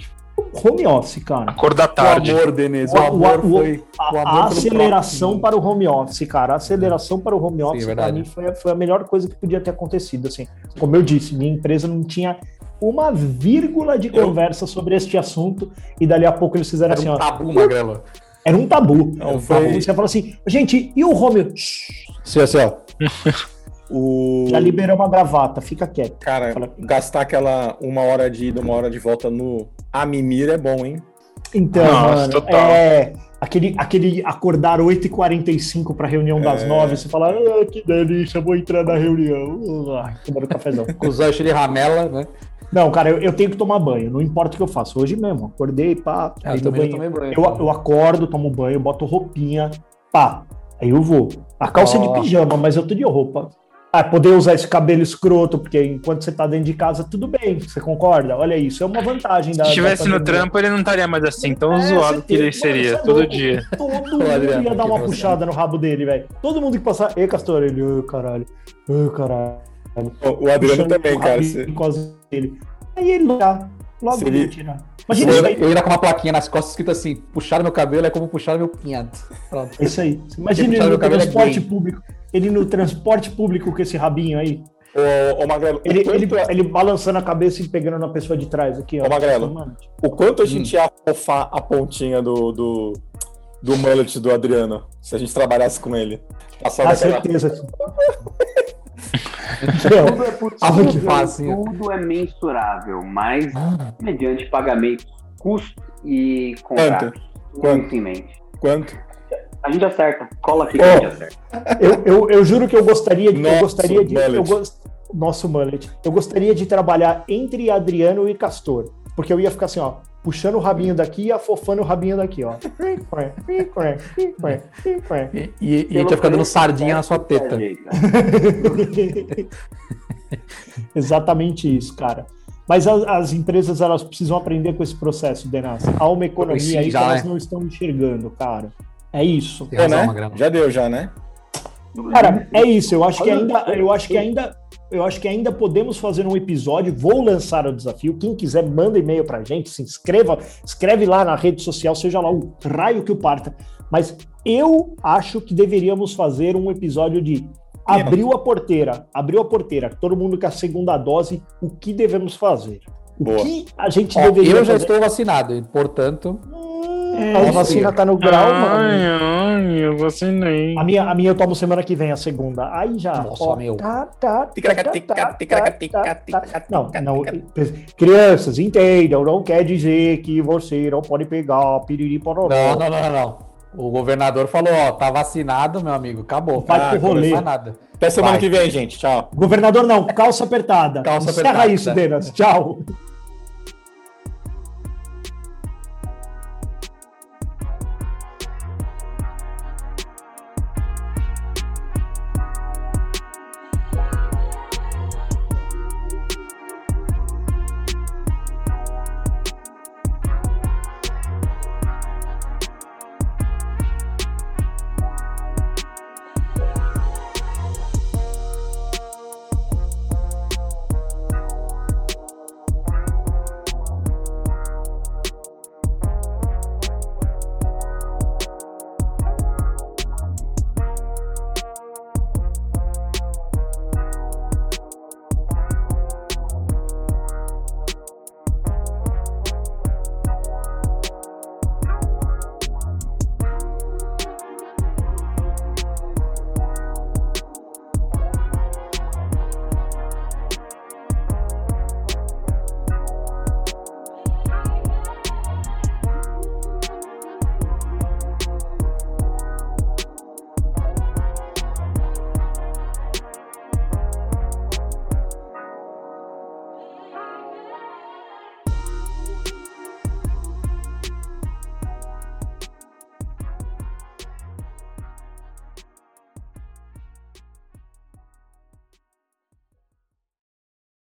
home office, cara. Acordar O tarde. amor, Denise, o O- o- amor o- foi. A, o amor a aceleração para o home office, cara. A aceleração para o home office, para verdade. mim, foi, foi a melhor coisa que podia ter acontecido. Assim. Como eu disse, minha empresa não tinha uma vírgula de Eu- conversa sobre este assunto, e dali a pouco eles fizeram Era assim, um ó. tabu, Magrelo. Era um tabu. Não, Era um foi- tabu. Você fala assim, gente, e o home? Shhh, Sim, assim, ó. O. Já liberamos a gravata, fica quieto. Cara, Fala. gastar aquela uma hora de ida, uma hora de volta no Amimir é bom, hein? Então, Nossa, mano, total. é. Aquele, aquele acordar 8h45 para reunião das É. 9 você fala, ah, que delícia, vou entrar na reunião. Ah, tomando cafezão. Com os olhos de ramela, né? Não, cara, eu, eu tenho que tomar banho, não importa o que eu faço. Hoje mesmo, acordei, pá, Ah, aí eu também banho. tomei banho. Eu, eu acordo, tomo banho, boto roupinha, pá, aí eu vou. A calça é Ó. de pijama, mas eu tô de roupa. Ah, poder usar esse cabelo escroto, porque enquanto você tá dentro de casa, tudo bem, você concorda? Olha isso, é uma vantagem da. Se estivesse da no trampo, ele não estaria mais assim, tão É, zoado que ele seria mano, é todo dia. Todo mundo ia dar uma puxada no rabo dele, velho. Todo mundo que passar. Ei, Castor, ele, ô caralho, ô caralho. O o Adriano Puxando também, cara. as dele. Aí ele lá, logo Se ele... ele- tirar. Imagina Eu aí. eu ia com uma plaquinha nas costas escrito assim: puxar meu cabelo é como puxar meu pinhado. Pronto. É Isso aí. Imagina ele no é transporte público. Ele no transporte público com esse rabinho aí. Ô, ô Magrelo, Ele, o, quanto, ele, ele balançando a cabeça e pegando na pessoa de trás aqui, ó. Ô, Magrelo. Mano, o quanto a Hum. gente ia afofar a pontinha do, do, do mullet do Adriano se a gente trabalhasse com ele? Passar Com daquela... certeza. Tudo é possível, que faz, tudo é mensurável, mas mediante pagamento, custo e contrato. Quanto? Muito em mente. Quanto? A gente acerta. Cola aqui que Ó, a gente acerta. eu, eu, eu juro que eu gostaria de. eu Nosso gostaria de. Eu mullet. gost... Nosso mullet. Eu gostaria de trabalhar entre Adriano e Castor. Porque eu ia ficar assim, ó, puxando o rabinho daqui e afofando o rabinho daqui, ó. E, e, e a gente ia ficar dando sardinha na sua teta. Exatamente isso, cara. Mas as, as empresas elas precisam aprender com esse processo, Denas. Há uma economia aí que elas né? não estão enxergando, cara. É isso. Tem É, né? Já deu, já, né? Cara, é isso. Eu acho que ainda, eu acho que ainda, eu acho que ainda podemos fazer um episódio. Vou lançar o desafio. Quem quiser manda e-mail pra gente, se inscreva, escreve lá na rede social, seja lá o raio que o parta. Mas eu acho que deveríamos fazer um episódio de abriu a porteira, abriu a porteira, todo mundo com a segunda dose, o que devemos fazer? O Boa. que a gente Ó, deveria eu já fazer? estou vacinado, e, portanto, A vacina tá no grau, mano. Ai, ai, eu vacinei. A minha, a minha eu tomo semana que vem, a segunda. Aí já. Nossa, meu. Tá, tá, tá. Não, não. Crianças, entendam, não quer dizer que você não pode pegar piriri pororó. não, não, não, não, não. O governador falou, ó, tá vacinado, meu amigo, acabou. Vai Ah, pro rolê. Nada. Até semana Vai. que vem, gente. Tchau. Governador não, calça apertada. Calça Encerra apertada. isso, Denas. Tchau.